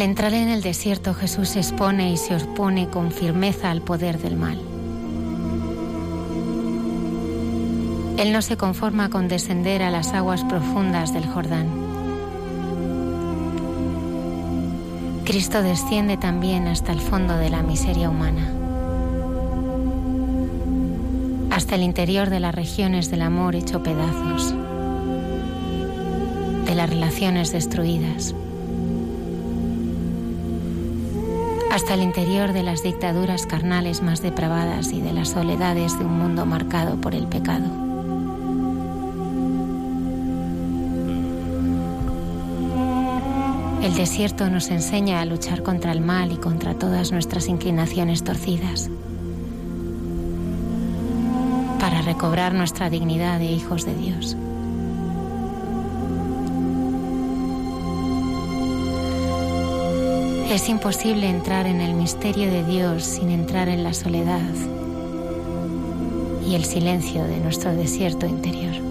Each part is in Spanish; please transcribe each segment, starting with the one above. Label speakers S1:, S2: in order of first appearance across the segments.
S1: Al entrar en el desierto Jesús se expone y se opone con firmeza al poder del mal. Él no se conforma con descender a las aguas profundas del Jordán. Cristo desciende también hasta el fondo de la miseria humana, hasta el interior de las regiones del amor hecho pedazos, de las relaciones destruidas hasta el interior de las dictaduras carnales más depravadas y de las soledades de un mundo marcado por el pecado. El desierto nos enseña a luchar contra el mal y contra todas nuestras inclinaciones torcidas, para recobrar nuestra dignidad de hijos de Dios. Es imposible entrar en el misterio de Dios sin entrar en la soledad y el silencio de nuestro desierto interior.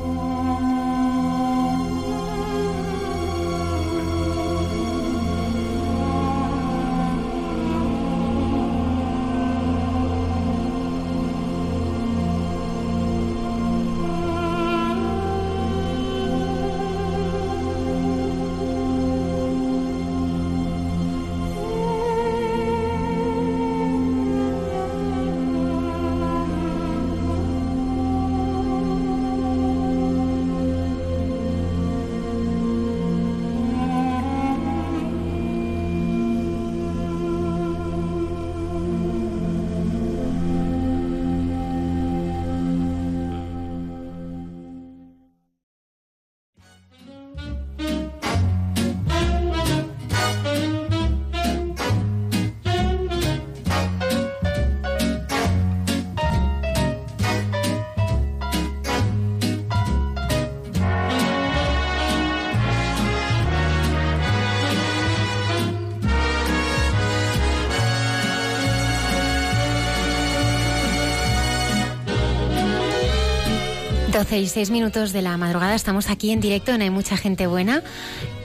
S1: 12 y 6 minutos de la madrugada estamos aquí en directo en Hay Mucha Gente Buena,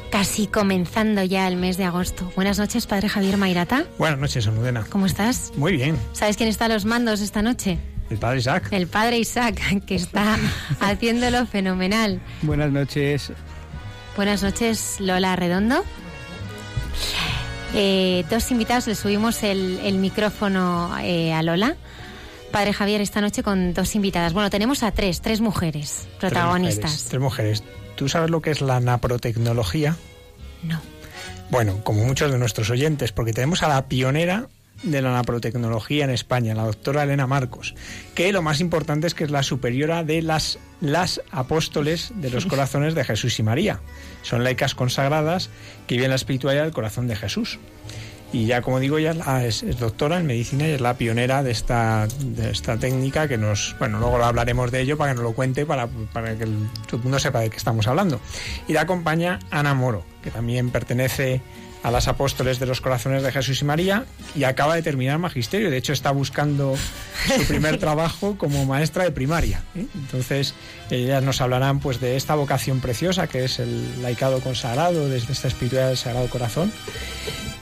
S1: casi comenzando ya el mes de agosto. Buenas noches, Padre Javier Mairata.
S2: Buenas noches, Almudena.
S1: ¿Cómo estás?
S2: Muy bien.
S1: ¿Sabes quién está a los mandos esta noche?
S2: El Padre Isaac.
S1: El Padre Isaac, que está haciéndolo fenomenal.
S3: Buenas noches.
S1: Buenas noches, Lola Redondo. Eh, dos invitados, le subimos el, el micrófono eh, a Lola. Padre Javier, esta noche con dos invitadas. Bueno, tenemos a tres, tres mujeres protagonistas.
S2: Tres mujeres. Tres mujeres. ¿Tú sabes lo que es la naprotecnología?
S1: No.
S2: Bueno, como muchos de nuestros oyentes, porque tenemos a la pionera de la naprotecnología en España, la doctora Elena Marcos, que lo más importante es que es la superiora de las, las apóstoles de los corazones de Jesús y María. Son laicas consagradas que viven la espiritualidad del corazón de Jesús. Y ya, como digo, ella es, es, doctora en medicina y es la pionera de esta, de esta técnica que nos, bueno, luego hablaremos de ello para que nos lo cuente, para, para que todo el mundo sepa de qué estamos hablando. Y la acompaña Ana Moro, que también pertenece a las apóstoles de los corazones de Jesús y María y acaba de terminar magisterio. De hecho, está buscando su primer trabajo como maestra de primaria. ¿eh? Entonces, ellas nos hablarán pues de esta vocación preciosa que es el laicado consagrado desde esta espiritualidad del Sagrado Corazón.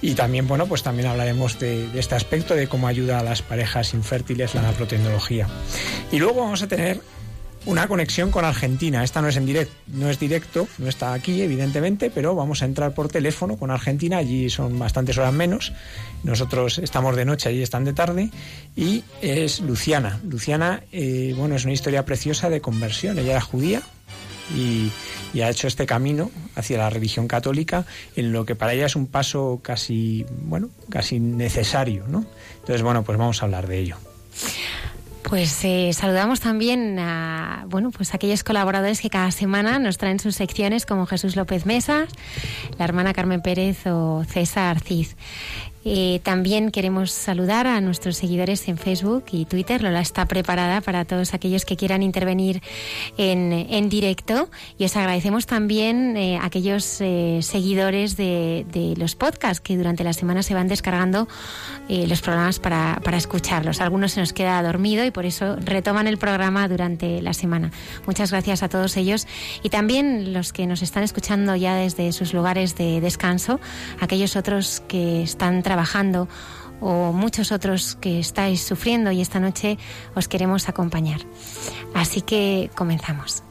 S2: Y también, bueno, pues también hablaremos de, de, este aspecto de cómo ayuda a las parejas infértiles la naprotecnología. Y luego vamos a tener una conexión con Argentina. Esta no es en directo, no es directo, no está aquí, evidentemente, pero vamos a entrar por teléfono con Argentina. Allí son bastantes horas menos. Nosotros estamos de noche, allí están de tarde. Y es Luciana. Luciana, eh, bueno, es una historia preciosa de conversión. Ella era judía y, y, ha hecho este camino hacia la religión católica en lo que para ella es un paso casi, bueno, casi necesario, ¿no? Entonces, bueno, pues vamos a hablar de ello.
S1: Pues eh, saludamos también a bueno, pues a aquellos colaboradores que cada semana nos traen sus secciones, como Jesús López Mesas, la hermana Carmen Pérez o César Cid. Eh, también queremos saludar a nuestros seguidores en Facebook y Twitter. Lola está preparada para todos aquellos que quieran intervenir en, en directo. Y os agradecemos también eh, a aquellos eh, seguidores de, de, los podcasts que durante la semana se van descargando eh, los programas para, para escucharlos. Algunos se nos queda dormido y por eso retoman el programa durante la semana. Muchas gracias a todos ellos y también los que nos están escuchando ya desde sus lugares de descanso, aquellos otros que están trabajando o muchos otros que estáis sufriendo y esta noche os queremos acompañar. Así que comenzamos.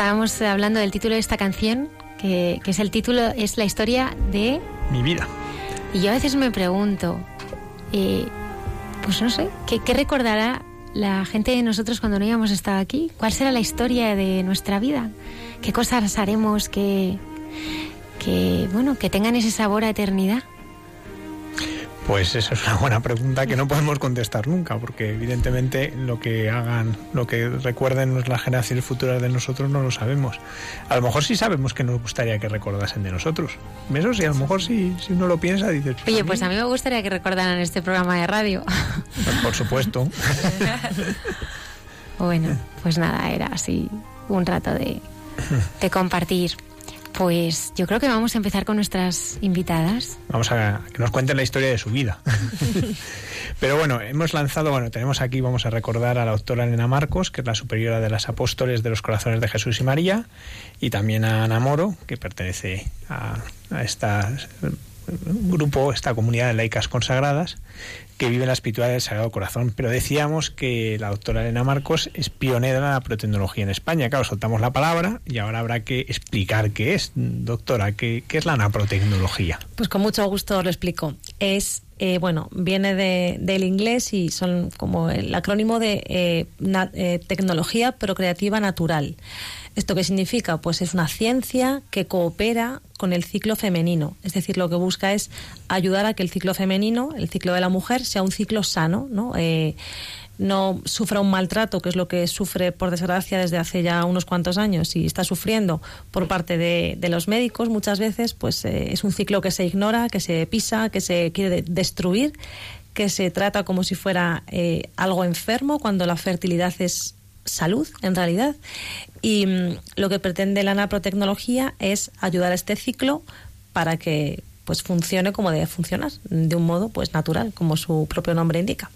S1: Estábamos hablando del título de esta canción, que, es el título, es la historia de...
S2: Mi vida.
S1: Y yo a veces me pregunto, eh, pues no sé, ¿qué, ¿qué, recordará la gente de nosotros cuando no íbamos estado aquí? ¿Cuál será la historia de nuestra vida? ¿Qué cosas haremos que, que, bueno, que tengan ese sabor a eternidad?
S2: Pues esa es una buena pregunta que no podemos contestar nunca, porque evidentemente lo que hagan, lo que recuerden las generaciones futuras de nosotros no lo sabemos. A lo mejor sí sabemos que nos gustaría que recordasen de nosotros. Eso sí, a lo mejor si, si uno lo piensa, dices...
S1: Pues Oye, pues a mí me gustaría que recordaran este programa de radio.
S2: Pues por supuesto.
S1: bueno, pues nada, era así un rato de, de compartir. Pues yo creo que vamos a empezar con nuestras invitadas.
S2: Vamos a que nos cuenten la historia de su vida. Pero bueno, hemos lanzado, bueno, tenemos aquí, vamos a recordar a la doctora Elena Marcos, que es la superiora de las apóstoles de los corazones de Jesús y María, y también a Ana Moro, que pertenece a, a este grupo, esta comunidad de laicas consagradas, que vive en la espiritualidad del Sagrado Corazón. Pero decíamos que la doctora Elena Marcos es pionera en la protecnología en España. Claro, soltamos la palabra y ahora habrá que explicar qué es. Doctora, ¿qué, qué es la naprotecnología?
S3: Pues con mucho gusto lo explico. Es, eh, bueno, viene de, del inglés y son como el acrónimo de eh, eh, tecnología procreativa natural. ¿Esto qué significa? Pues es una ciencia que coopera con el ciclo femenino. Es decir, lo que busca es ayudar a que el ciclo femenino, el ciclo de la mujer, sea un ciclo sano, ¿no? Eh, no sufra un maltrato, que es lo que sufre, por desgracia, desde hace ya unos cuantos años y está sufriendo por parte de, los médicos muchas veces, pues eh, es un ciclo que se ignora, que se pisa, que se quiere destruir, que se trata como si fuera eh, algo enfermo, cuando la fertilidad es salud, en realidad. Y mm, lo que pretende la naprotecnología es ayudar a este ciclo para que pues funcione como debe funcionar, de un modo pues natural, como su propio nombre indica.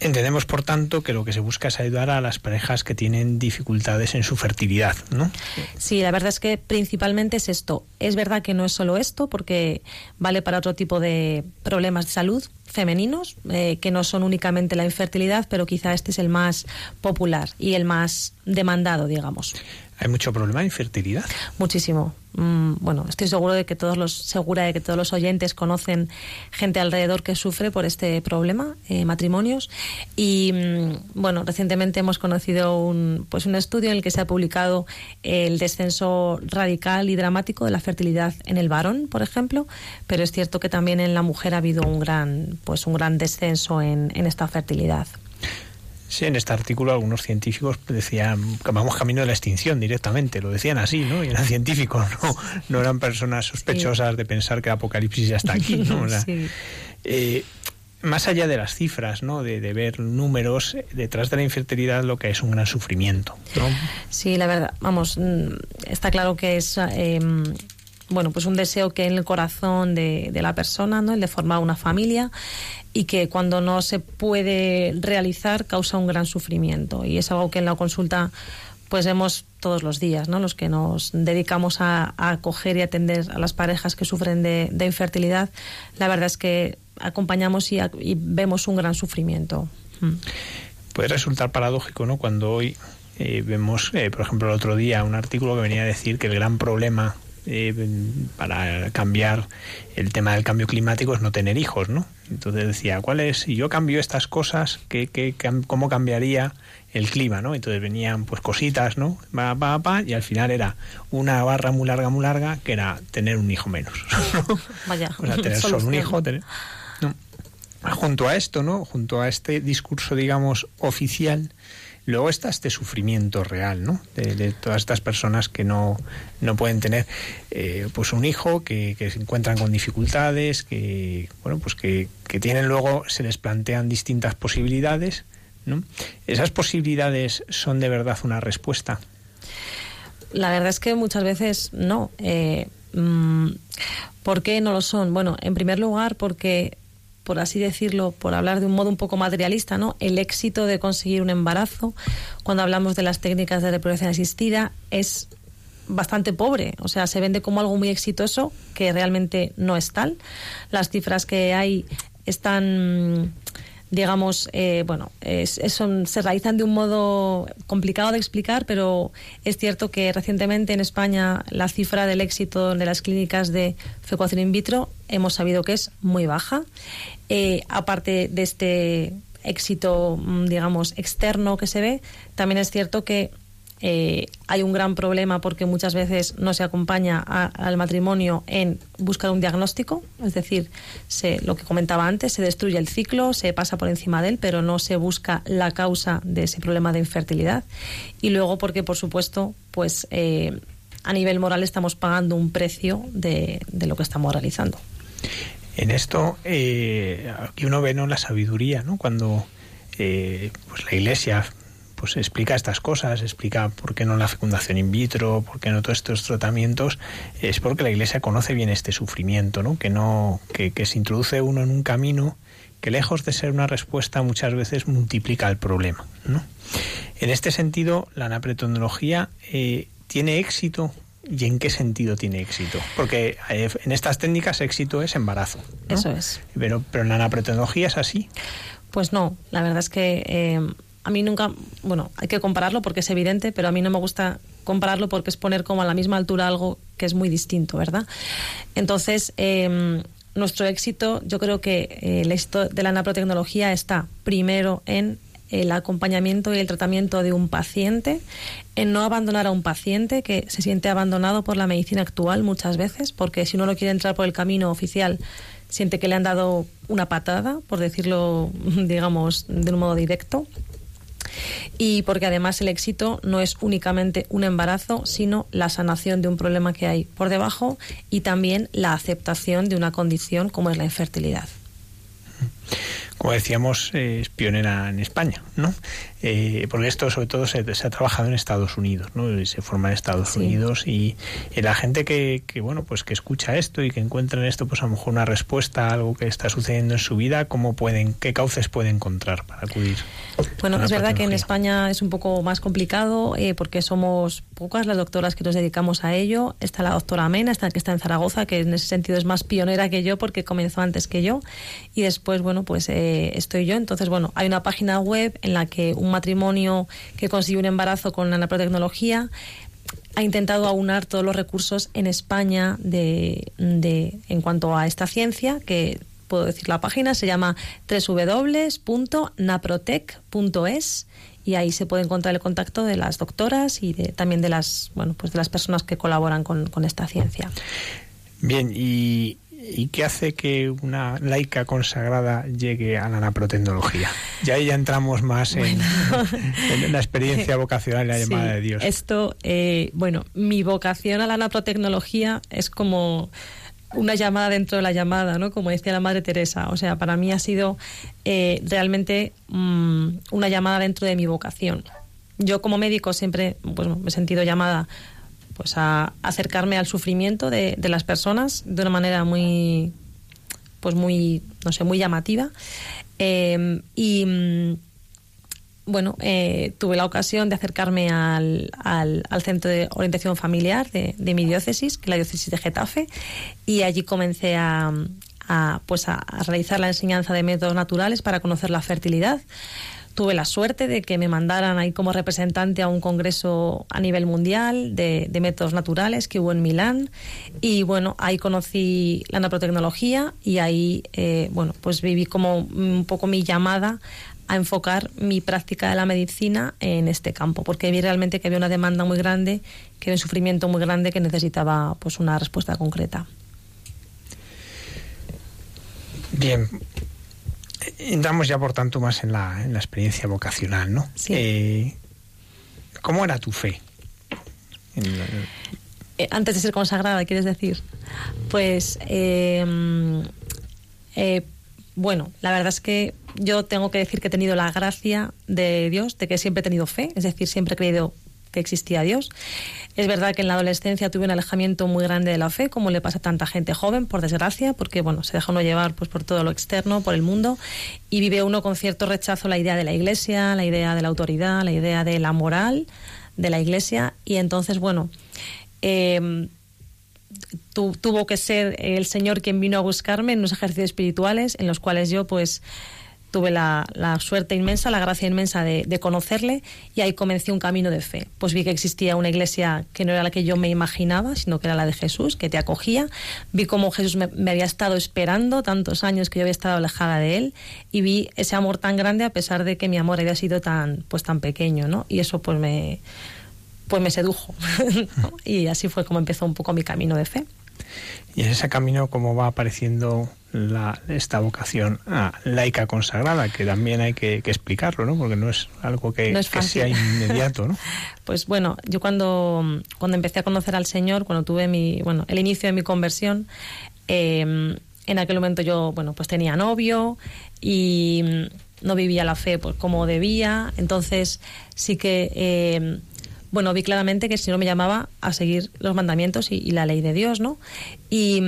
S2: Entendemos, por tanto, que lo que se busca es ayudar a las parejas que tienen dificultades en su fertilidad, ¿no?
S3: Sí, la verdad es que principalmente es esto. Es verdad que no es solo esto, porque vale para otro tipo de problemas de salud femeninos, eh, que no son únicamente la infertilidad, pero quizá este es el más popular y el más demandado, digamos.
S2: ¿Hay mucho problema de infertilidad?
S3: Muchísimo. Mm, bueno, estoy seguro de que todos los, segura de que todos los oyentes conocen gente alrededor que sufre por este problema, eh, matrimonios. Y mm, bueno, recientemente hemos conocido un, pues un estudio en el que se ha publicado el descenso radical y dramático de la fertilidad en el varón, por ejemplo, pero es cierto que también en la mujer ha habido un gran, pues un gran descenso en, en esta fertilidad.
S2: Sí, en este artículo algunos científicos decían que vamos camino de la extinción directamente, lo decían así, ¿no? Y eran científicos, no, no eran personas sospechosas de pensar que el apocalipsis ya está aquí, ¿no? Eh, más allá de las cifras, ¿no? De, ver números, detrás de la infertilidad lo que es un gran sufrimiento.
S3: Sí, la verdad, vamos, mm, está claro que es em, bueno, pues un deseo que en el corazón de, de, la persona, ¿no? El de formar una familia y que cuando no se puede realizar causa un gran sufrimiento. Y es algo que en la consulta pues vemos todos los días, ¿no? Los que nos dedicamos a, acoger y atender a las parejas que sufren de, infertilidad, la verdad es que acompañamos y, vemos un gran sufrimiento. Mm.
S2: Puede resultar paradójico, ¿no? Cuando hoy eh, vemos, eh, por ejemplo, el otro día un artículo que venía a decir que el gran problema eh, para cambiar el tema del cambio climático es no tener hijos, ¿no? Entonces decía, ¿cuál es? Si yo cambio estas cosas, ¿qué, qué, cómo cambiaría el clima, ¿no? Entonces venían pues cositas, ¿no? Pa, pa, pa, y al final era una barra muy larga, muy larga, que era tener un hijo menos.
S3: Vaya.
S2: o sea, tener solo un hijo, tener... Junto a esto, ¿no? Junto a este discurso, digamos, oficial, Luego está este sufrimiento real, ¿no? De, todas estas personas que no, no pueden tener eh, pues un hijo, que, se encuentran con dificultades, que bueno, pues que, que tienen luego, se les plantean distintas posibilidades, ¿no? ¿Esas posibilidades son de verdad una respuesta?
S3: La verdad es que muchas veces no. Eh, mm, ¿Por qué no lo son? Bueno, en primer lugar, porque por así decirlo, por hablar de un modo un poco materialista, ¿no? El éxito de conseguir un embarazo, cuando hablamos de las técnicas de reproducción asistida, es bastante pobre, o sea, se vende como algo muy exitoso que realmente no es tal. Las cifras que hay están digamos, eh, bueno, se realizan de un modo complicado de explicar, pero es cierto que recientemente en España la cifra del éxito de las clínicas de fecundación in vitro hemos sabido que es muy baja. Eh, aparte de este éxito, mm, digamos, externo que se ve, también es cierto que eh, hay un gran problema porque muchas veces no se acompaña al matrimonio en buscar un diagnóstico, es decir, se, lo que comentaba antes, se destruye el ciclo, se pasa por encima de él, pero no se busca la causa de ese problema de infertilidad. Y luego porque, por supuesto, pues eh, a nivel moral estamos pagando un precio de, lo que estamos realizando.
S2: En esto, eh, aquí uno ve ¿no? la sabiduría, ¿no? cuando pues la Iglesia pues explica estas cosas, explica por qué no la fecundación in vitro, por qué no todos estos tratamientos, es porque la Iglesia conoce bien este sufrimiento, ¿no? Que no, que, se introduce uno en un camino que lejos de ser una respuesta muchas veces multiplica el problema, ¿no? En este sentido, la anapretología eh, tiene éxito ¿Y en qué sentido tiene éxito? Porque eh, en estas técnicas éxito es embarazo.
S3: Eso es.
S2: Pero, pero en la anapretología es así.
S3: Pues no, la verdad es que eh, a mí nunca, bueno, hay que compararlo porque es evidente, pero a mí no me gusta compararlo porque es poner como a la misma altura algo que es muy distinto, ¿verdad? Entonces, em, nuestro éxito, yo creo que eh, el éxito de la naprotecnología está primero en el acompañamiento y el tratamiento de un paciente, en no abandonar a un paciente que se siente abandonado por la medicina actual muchas veces, porque si uno no quiere entrar por el camino oficial, siente que le han dado una patada, por decirlo, digamos, de un modo directo y porque además el éxito no es únicamente un embarazo, sino la sanación de un problema que hay por debajo y también la aceptación de una condición como es la infertilidad
S2: como decíamos, eh, es pionera en España, ¿no? Eh, porque esto sobre todo se, ha trabajado en Estados Unidos, ¿no? Y se forma en Estados Unidos y, la gente que, que, bueno, pues que escucha esto y que encuentra en esto, pues a lo mejor una respuesta a algo que está sucediendo en su vida, ¿cómo pueden, qué cauces puede encontrar para acudir?
S3: Bueno, es verdad que en España es un poco más complicado eh, porque somos pocas las doctoras que nos dedicamos a ello. Está la doctora Mena, está, que está en Zaragoza, que en ese sentido es más pionera que yo porque comenzó antes que yo. Y después, bueno, pues estoy yo. Entonces, bueno, hay una página web en la que un matrimonio que consigue un embarazo con naprotecnología ha intentado aunar todos los recursos en España de, en cuanto a esta ciencia, que puedo decir la página, se llama www.naprotec.es y ahí se puede encontrar el contacto de las doctoras y de, también de las, bueno, pues de las personas que colaboran con, con esta ciencia.
S2: Bien, y ¿Y qué hace que una laica consagrada llegue a la naprotecnología? Ya ahí ya entramos más en, la experiencia vocacional y la llamada de Dios.
S3: Esto, eh, bueno, mi vocación a la naprotecnología es como una llamada dentro de la llamada, ¿no? Como decía la Madre Teresa. O sea, para mí ha sido eh, realmente mm, una llamada dentro de mi vocación. Yo como médico siempre pues, me he sentido llamada pues a acercarme al sufrimiento de, las personas de una manera muy pues muy no sé muy llamativa. Em, y mm, bueno, eh, tuve la ocasión de acercarme al, al, centro de orientación familiar de, mi diócesis, que es la diócesis de Getafe, y allí comencé a, pues a realizar la enseñanza de métodos naturales para conocer la fertilidad tuve la suerte de que me mandaran ahí como representante a un congreso a nivel mundial de, métodos naturales que hubo en Milán y bueno, ahí conocí la naprotecnología y ahí, eh, bueno, pues viví como un poco mi llamada a enfocar mi práctica de la medicina en este campo, porque vi realmente que había una demanda muy grande, que había un sufrimiento muy grande que necesitaba pues una respuesta concreta.
S2: Bien, entramos ya por tanto más en la, en la experiencia vocacional, ¿no?
S3: Sí.
S2: Eh, ¿Cómo era tu fe?
S3: Eh, antes de ser consagrada, quieres decir. Pues, em, eh, bueno, la verdad es que yo tengo que decir que he tenido la gracia de Dios, de que siempre he tenido fe, es decir, siempre he creído que existía Dios. Es verdad que en la adolescencia tuve un alejamiento muy grande de la fe, como le pasa a tanta gente joven, por desgracia, porque bueno, se deja uno llevar pues por todo lo externo, por el mundo, y vive uno con cierto rechazo la idea de la iglesia, la idea de la autoridad, la idea de la moral de la iglesia, y entonces bueno, em, tuvo que ser el Señor quien vino a buscarme en unos ejercicios espirituales en los cuales yo pues tuve la, suerte inmensa, la gracia inmensa de, conocerle y ahí comencé un camino de fe. Pues vi que existía una iglesia que no era la que yo me imaginaba, sino que era la de Jesús, que te acogía. Vi cómo Jesús me, había estado esperando tantos años que yo había estado alejada de él y vi ese amor tan grande a pesar de que mi amor había sido tan, pues, tan pequeño, ¿no? Y eso pues me, pues me sedujo. y así fue como empezó un poco mi camino de fe.
S2: Y en ese camino, ¿cómo va apareciendo la, esta vocación laica consagrada, que también hay que, explicarlo, ¿no? Porque no es algo que, sea inmediato, ¿no?
S3: pues bueno, yo cuando, cuando empecé a conocer al Señor, cuando tuve mi, bueno, el inicio de mi conversión, em, en aquel momento yo, bueno, pues tenía novio y no vivía la fe pues, como debía, entonces sí que... Em, bueno, vi claramente que si no me llamaba a seguir los mandamientos y, y la ley de Dios, ¿no? Y,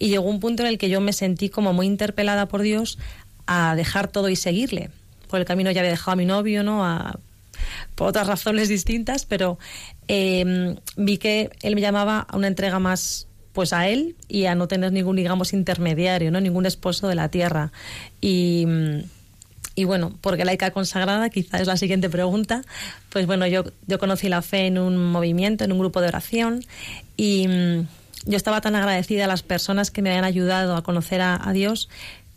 S3: y llegó un punto en el que yo me sentí como muy interpelada por Dios a dejar todo y seguirle. Por el camino ya había dejado a mi novio, ¿no? por otras razones distintas, pero em, vi que él me llamaba a una entrega más pues a él y a no tener ningún digamos intermediario, ¿no? Ningún esposo de la tierra. Y y bueno, porque laica consagrada, quizás es la siguiente pregunta, pues bueno, yo, yo conocí la fe en un movimiento, en un grupo de oración y, yo estaba tan agradecida a las personas que me habían ayudado a conocer a, Dios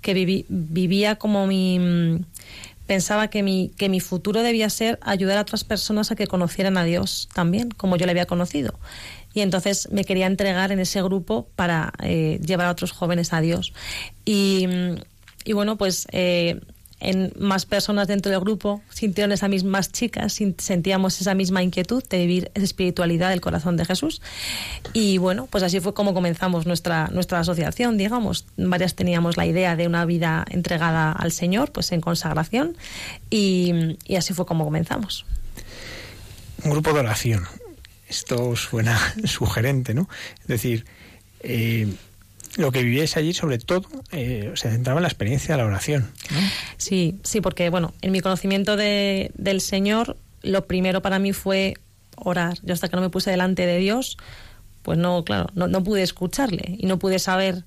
S3: que vivía como mi pensaba que mi, que mi futuro debía ser ayudar a otras personas a que conocieran a Dios también, como yo le había conocido. Y entonces me quería entregar en ese grupo para eh, llevar a otros jóvenes a Dios. Y, y bueno, pues eh, en más personas dentro del grupo sintieron esa misma, más chicas, sentíamos esa misma inquietud de vivir esa espiritualidad del corazón de Jesús. Y bueno, pues así fue como comenzamos nuestra, nuestra asociación, digamos. Varias teníamos la idea de una vida entregada al Señor, pues en consagración, y, así fue como comenzamos.
S2: Un grupo de oración. Esto suena sugerente, ¿no? Es decir, eh, lo que vivíais allí, sobre todo, eh, se centraba en la experiencia de la oración.
S3: Sí, sí, porque, bueno, en mi conocimiento de, del Señor, lo primero para mí fue orar. Yo hasta que no me puse delante de Dios, pues no, claro, no, no pude escucharle y no pude saber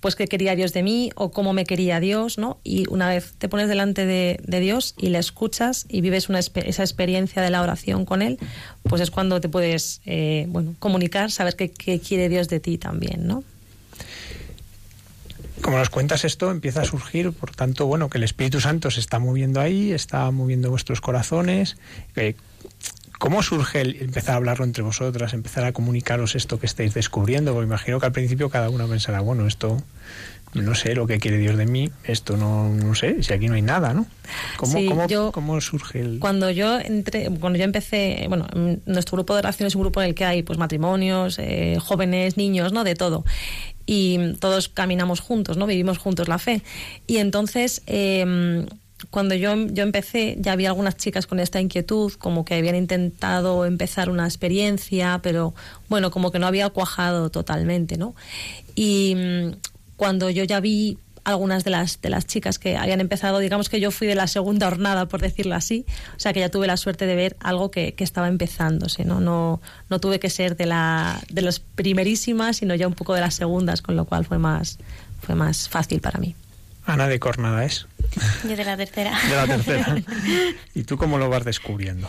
S3: pues qué quería Dios de mí o cómo me quería Dios, ¿no? Y una vez te pones delante de, Dios y le escuchas y vives una, esa experiencia de la oración con Él, pues es cuando te puedes, eh, bueno, comunicar, saber qué, qué quiere Dios de ti también, ¿no?
S2: Como nos cuentas esto, empieza a surgir, por tanto, bueno, que el Espíritu Santo se está moviendo ahí, está moviendo vuestros corazones. ¿Cómo surge el empezar a hablarlo entre vosotras, empezar a comunicaros esto que estáis descubriendo? Porque imagino que al principio cada uno pensará, bueno, esto no sé lo que quiere Dios de mí, esto no, no sé, si aquí no hay nada, ¿no? ¿Cómo, cómo, surge el...?
S3: Cuando yo entré, cuando yo empecé, bueno, nuestro grupo de oración es un grupo en el que hay pues matrimonios, eh, jóvenes, niños, ¿no? De todo. Y todos caminamos juntos, ¿no? Vivimos juntos la fe. Y entonces... Em, cuando yo, yo empecé, ya había algunas chicas con esta inquietud, como que habían intentado empezar una experiencia, pero bueno, como que no había cuajado totalmente, ¿no? Y cuando yo ya vi algunas de las de las chicas que habían empezado, digamos que yo fui de la segunda hornada, por decirlo así, o sea que ya tuve la suerte de ver algo que, que estaba empezándose, ¿no? ¿no? No tuve que ser de la de las primerísimas, sino ya un poco de las segundas, con lo cual fue más fue más fácil para mí.
S2: Ana de Cornada es.
S4: Yo de la tercera.
S2: De la tercera. ¿Y tú cómo lo vas descubriendo?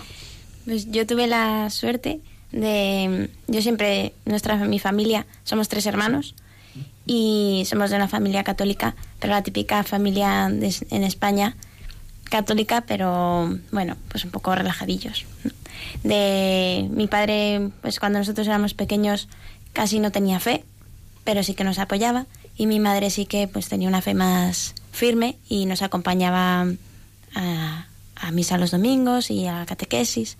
S4: Pues yo tuve la suerte de yo siempre nuestra mi familia somos tres hermanos y somos de una familia católica, pero la típica familia en España católica, pero bueno, pues un poco relajadillos. De mi padre, pues cuando nosotros éramos pequeños casi no tenía fe, pero sí que nos apoyaba y mi madre sí que pues tenía una fe más firme y nos acompañaba a, misa los domingos y a catequesis.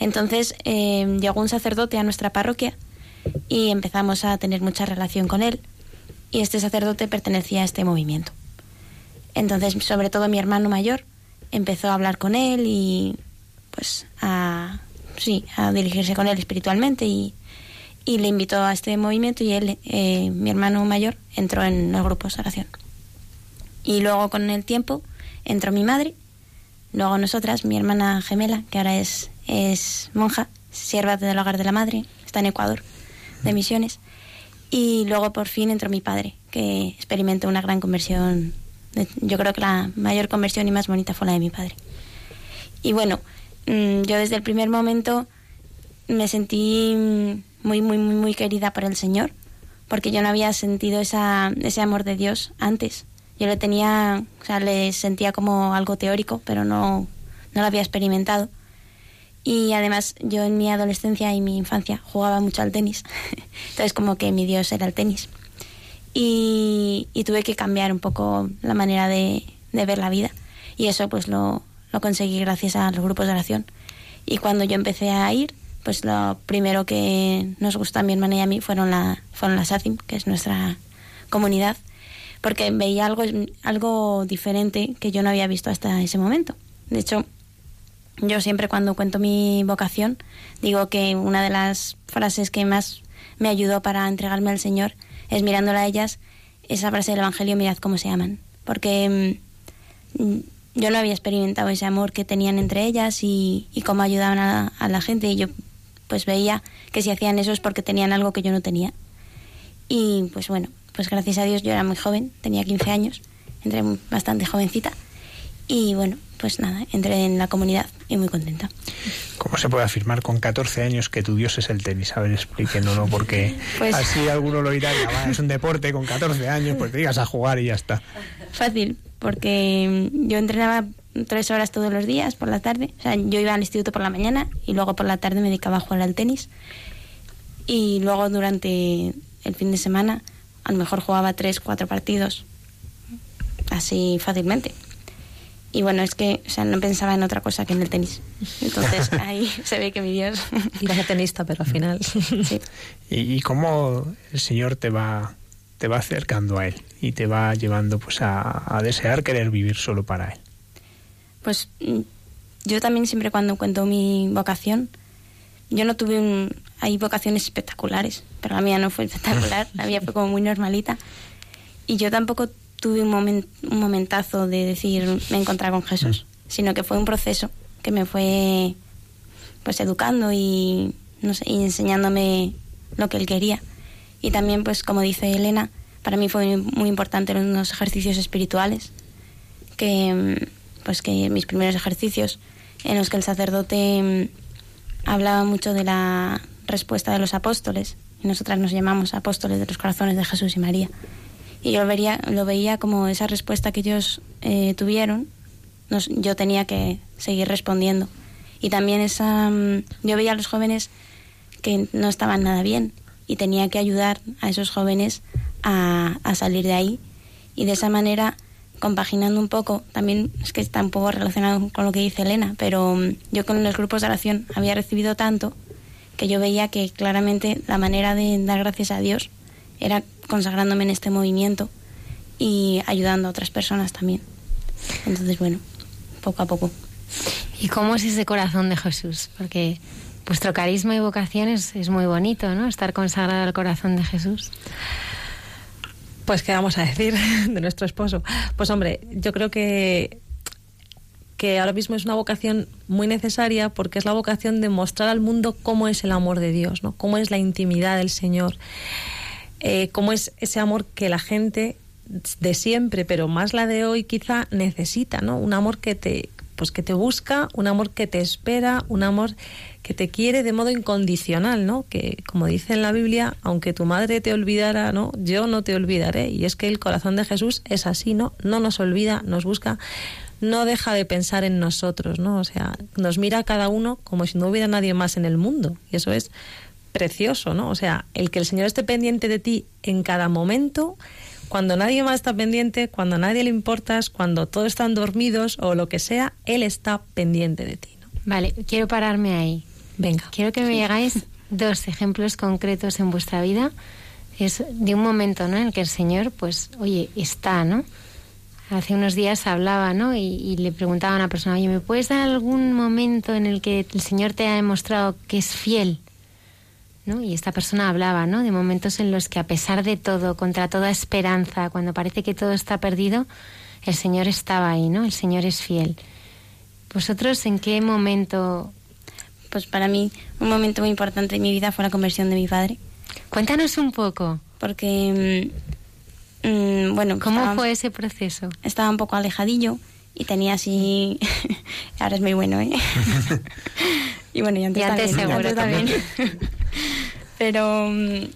S4: Entonces eh, llegó un sacerdote a nuestra parroquia y empezamos a tener mucha relación con él y este sacerdote pertenecía a este movimiento. Entonces, sobre todo mi hermano mayor empezó a hablar con él y pues a sí, a dirigirse con él espiritualmente y, y le invitó a este movimiento y él, eh, mi hermano mayor, entró en el grupo de oración. Y luego con el tiempo entró mi madre, luego nosotras, mi hermana gemela, que ahora es, es monja, sierva del hogar de la madre, está en Ecuador, de misiones, y luego por fin entró mi padre, que experimentó una gran conversión Yo creo que la mayor conversión y más bonita fue la de mi padre. Y bueno, mm, yo desde el primer momento me sentí muy, muy, muy, muy querida por el Señor, porque yo no había sentido esa, ese amor de Dios antes. Yo le tenía, o sea, le sentía como algo teórico, pero no, no lo había experimentado. Y además yo en mi adolescencia y mi infancia jugaba mucho al tenis. Entonces como que mi Dios era el tenis. Y, tuve que cambiar un poco la manera de, ver la vida. Y eso pues lo, lo conseguí gracias a los grupos de oración. Y cuando yo empecé a ir, pues lo primero que nos gustó a mi hermana y a mí fueron, la, fueron las ACIM, que es nuestra comunidad, porque veía algo, algo diferente que yo no había visto hasta ese momento. De hecho, yo siempre cuando cuento mi vocación digo que una de las frases que más me ayudó para entregarme al Señor es mirándola a ellas esa frase del Evangelio, mirad cómo se aman. Porque mm, yo no había experimentado ese amor que tenían entre ellas y, cómo ayudaban a, la gente. Y yo pues veía que si hacían eso es porque tenían algo que yo no tenía. Y pues bueno, pues gracias a Dios yo era muy joven, tenía 15 años, entré bastante jovencita. Y bueno, pues nada, entré en la comunidad y muy contenta.
S2: ¿Cómo se puede afirmar con 14 años que tu Dios es el tenis? A ver, explíquenos, porque pues, así alguno lo dirá, es un deporte con 14 años, pues te digas a jugar y ya está.
S4: Fácil, porque yo entrenaba tres horas todos los días por la tarde. O sea, yo iba al instituto por la mañana y luego por la tarde me dedicaba a jugar al tenis. Y luego durante el fin de semana a lo mejor jugaba tres, cuatro partidos. Así fácilmente. Y bueno, es que o sea, no pensaba en otra cosa que en el tenis. Entonces ahí se ve que mi Dios...
S3: A tenista, pero al final...
S4: sí.
S2: ¿Y, cómo el Señor te va, te va acercando a Él y te va llevando pues a, a desear querer vivir solo para Él?
S4: Pues mm, yo también siempre cuando cuento mi vocación, yo no tuve un... Hay vocaciones espectaculares, pero la mía no fue espectacular, la mía fue como muy normalita. Y yo tampoco tuve un, un momentazo de decir me encontré con Jesús, mm. sino que fue un proceso que me fue pues educando y, no sé, y enseñándome lo que él quería. Y también, pues como dice Elena, para mí fue muy importante los ejercicios espirituales, que pues que mis primeros ejercicios en los que el sacerdote mm, hablaba mucho de la respuesta de los apóstoles, y nosotras nos llamamos apóstoles de los corazones de Jesús y María. Y yo lo veía, como esa respuesta que ellos eh, tuvieron, yo tenía que seguir respondiendo. Y también esa, mm, yo veía a los jóvenes que no estaban nada bien y tenía que ayudar a esos jóvenes a, a salir de ahí. Y de esa manera compaginando un poco, también es que está un poco relacionado con lo que dice Elena, pero mm, yo con los grupos de oración había recibido tanto que yo veía que claramente la manera de dar gracias a Dios era consagrándome en este movimiento y ayudando a otras personas también. Entonces, bueno, poco a poco.
S1: ¿Y cómo es ese corazón de Jesús? Porque vuestro carisma y vocación es, es muy bonito, ¿no? Estar consagrado al corazón de Jesús.
S3: Pues, ¿qué vamos a decir de nuestro esposo? Pues, hombre, yo creo que que ahora mismo es una vocación muy necesaria porque es la vocación de mostrar al mundo cómo es el amor de Dios, ¿no? cómo es la intimidad del Señor, eh, cómo es ese amor que la gente de siempre, pero más la de hoy quizá necesita, ¿no? Un amor que te, pues que te busca, un amor que te espera, un amor que te quiere de modo incondicional, ¿no? Que como dice en la Biblia, aunque tu madre te olvidara, ¿no? Yo no te olvidaré. Y es que el corazón de Jesús es así, ¿no? No nos olvida, nos busca, no deja de pensar en nosotros, ¿no? O sea, nos mira cada uno como si no hubiera nadie más en el mundo. Y eso es precioso, ¿no? O sea, el que el Señor esté pendiente de ti en cada momento, cuando nadie más está pendiente, cuando a nadie le importas, cuando todos están dormidos o lo que sea, Él está pendiente de ti. ¿no?
S1: Vale, quiero pararme ahí.
S3: Venga.
S1: Quiero que me llegáis dos ejemplos concretos en vuestra vida. Es de un momento, ¿no? En el que el Señor, pues, oye, está, ¿no? Hace unos días hablaba, ¿no? Y, le preguntaba a una persona, oye, ¿me puedes dar algún momento en el que el Señor te ha demostrado que es fiel? ¿No? Y esta persona hablaba, ¿no? De momentos en los que a pesar de todo, contra toda esperanza, cuando parece que todo está perdido, el Señor estaba ahí, ¿no? El Señor es fiel. ¿Vosotros en qué momento
S4: pues para mí un momento muy importante en mi vida fue la conversión de mi padre.
S1: Cuéntanos un poco.
S4: Porque, mm, mm, bueno,
S1: ¿Cómo
S4: estaba,
S1: fue ese proceso?
S4: estaba un poco alejadillo y tenía así... Ahora es muy bueno, ¿eh? y bueno, y antes,
S1: Y antes
S4: también.
S1: seguro
S4: antes también. Pero, mm,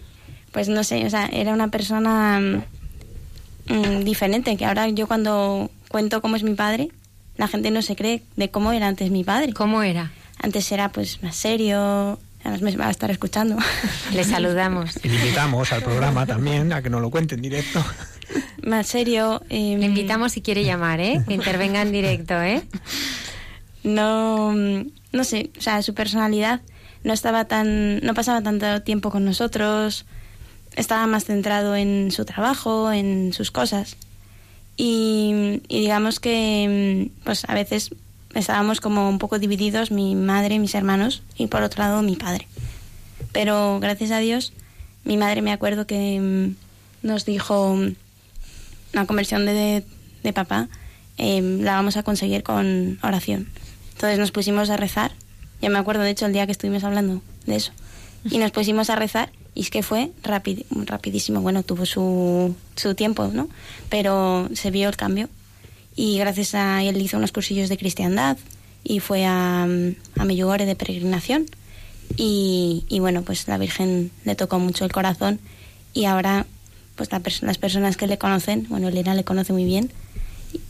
S4: pues no sé, o sea, era una persona mm, mm, diferente, que ahora yo cuando cuento cómo es mi padre, la gente no se cree de cómo era antes mi padre.
S1: ¿Cómo era?
S4: Antes era pues más serio, además me va a estar escuchando.
S1: Le saludamos.
S2: Y le invitamos al programa también a que nos lo cuente en directo.
S4: más serio. eh,
S1: Le invitamos si quiere llamar, ¿eh? Que intervenga en directo, ¿eh?
S4: no no sé o sea su personalidad no estaba tan no pasaba tanto tiempo con nosotros estaba más centrado en su trabajo en sus cosas y, digamos que mm, pues a veces estábamos como un poco divididos mi madre mis hermanos y por otro lado mi padre pero gracias a Dios mi madre me acuerdo que mm, nos dijo mm, la conversión de, de papá eh, la vamos a conseguir con oración. Entonces nos pusimos a rezar. Yo me acuerdo, de hecho, el día que estuvimos hablando de eso. Y nos pusimos a rezar y es que fue rapid, rapidísimo. Bueno, tuvo su, su tiempo, ¿no? Pero se vio el cambio. Y gracias a él hizo unos cursillos de cristiandad y fue a, a Medjugorje de peregrinación. Y, y bueno, pues la Virgen le tocó mucho el corazón y ahora pues la pers- las personas que le conocen, bueno, Elena le conoce muy bien,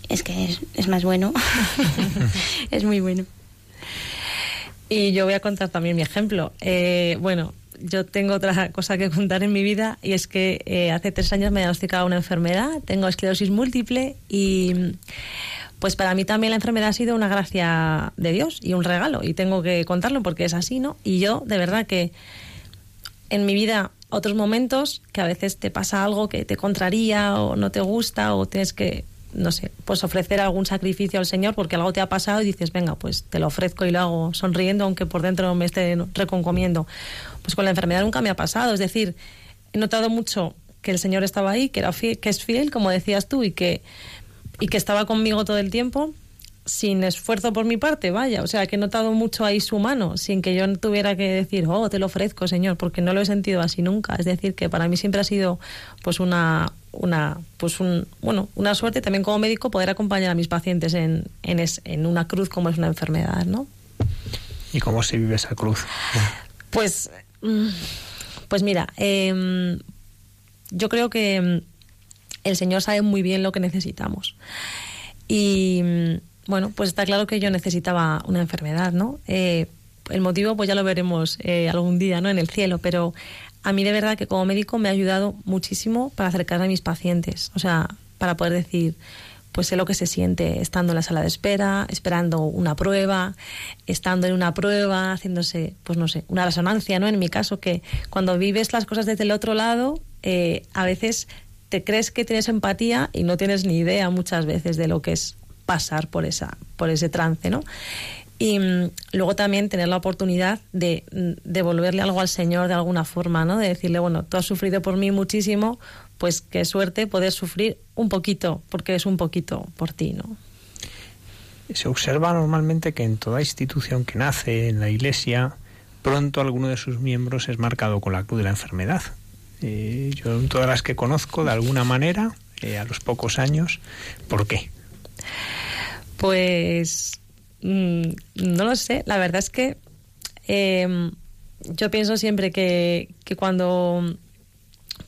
S4: es que es, es más bueno, es muy bueno.
S3: Y yo voy a contar también mi ejemplo. Eh, bueno, yo tengo otra cosa que contar en mi vida y es que eh, hace tres años me diagnosticaba una enfermedad, tengo esclerosis múltiple y pues para mí también la enfermedad ha sido una gracia de Dios y un regalo y tengo que contarlo porque es así, ¿no? Y yo de verdad que en mi vida otros momentos que a veces te pasa algo que te contraría o no te gusta o tienes que no sé, pues ofrecer algún sacrificio al Señor porque algo te ha pasado y dices, venga, pues te lo ofrezco y lo hago sonriendo aunque por dentro me esté reconcomiendo. Pues con la enfermedad nunca me ha pasado, es decir, he notado mucho que el Señor estaba ahí, que era fiel, que es fiel, como decías tú, y que y que estaba conmigo todo el tiempo sin esfuerzo por mi parte, vaya, o sea, que he notado mucho ahí su mano, sin que yo tuviera que decir, oh, te lo ofrezco, Señor, porque no lo he sentido así nunca. Es decir, que para mí siempre ha sido, pues, una, una, pues, un, bueno, una suerte también como médico poder acompañar a mis pacientes en, en, es- en una cruz como es una enfermedad, ¿no?
S2: ¿Y cómo se vive esa cruz?
S3: Pues, mm, pues mira, em, yo creo que mm, el Señor sabe muy bien lo que necesitamos. Y mm, bueno, pues está claro que yo necesitaba una enfermedad, ¿no? Eh, el motivo, pues ya lo veremos eh, algún día, ¿no? En el cielo, pero a mí de verdad que como médico me ha ayudado muchísimo para acercarme a mis pacientes, o sea, para poder decir, pues sé lo que se siente estando en la sala de espera, esperando una prueba, estando en una prueba, haciéndose, pues no sé, una resonancia, ¿no? En mi caso, que cuando vives las cosas desde el otro lado, eh, a veces te crees que tienes empatía y no tienes ni idea muchas veces de lo que es pasar por esa, por ese trance, ¿no? Y mm, luego también tener la oportunidad de mm, devolverle algo al Señor de alguna forma, ¿no? De decirle, bueno, tú has sufrido por mí muchísimo, pues qué suerte poder sufrir un poquito, porque es un poquito por ti, ¿no?
S2: Se observa normalmente que en toda institución que nace en la Iglesia, pronto alguno de sus miembros es marcado con la cruz de la enfermedad. Eh, yo en todas las que conozco, de alguna manera, eh, a los pocos años, ¿por qué?
S3: Pues mm, no lo sé, la verdad es que eh, yo pienso siempre que, que cuando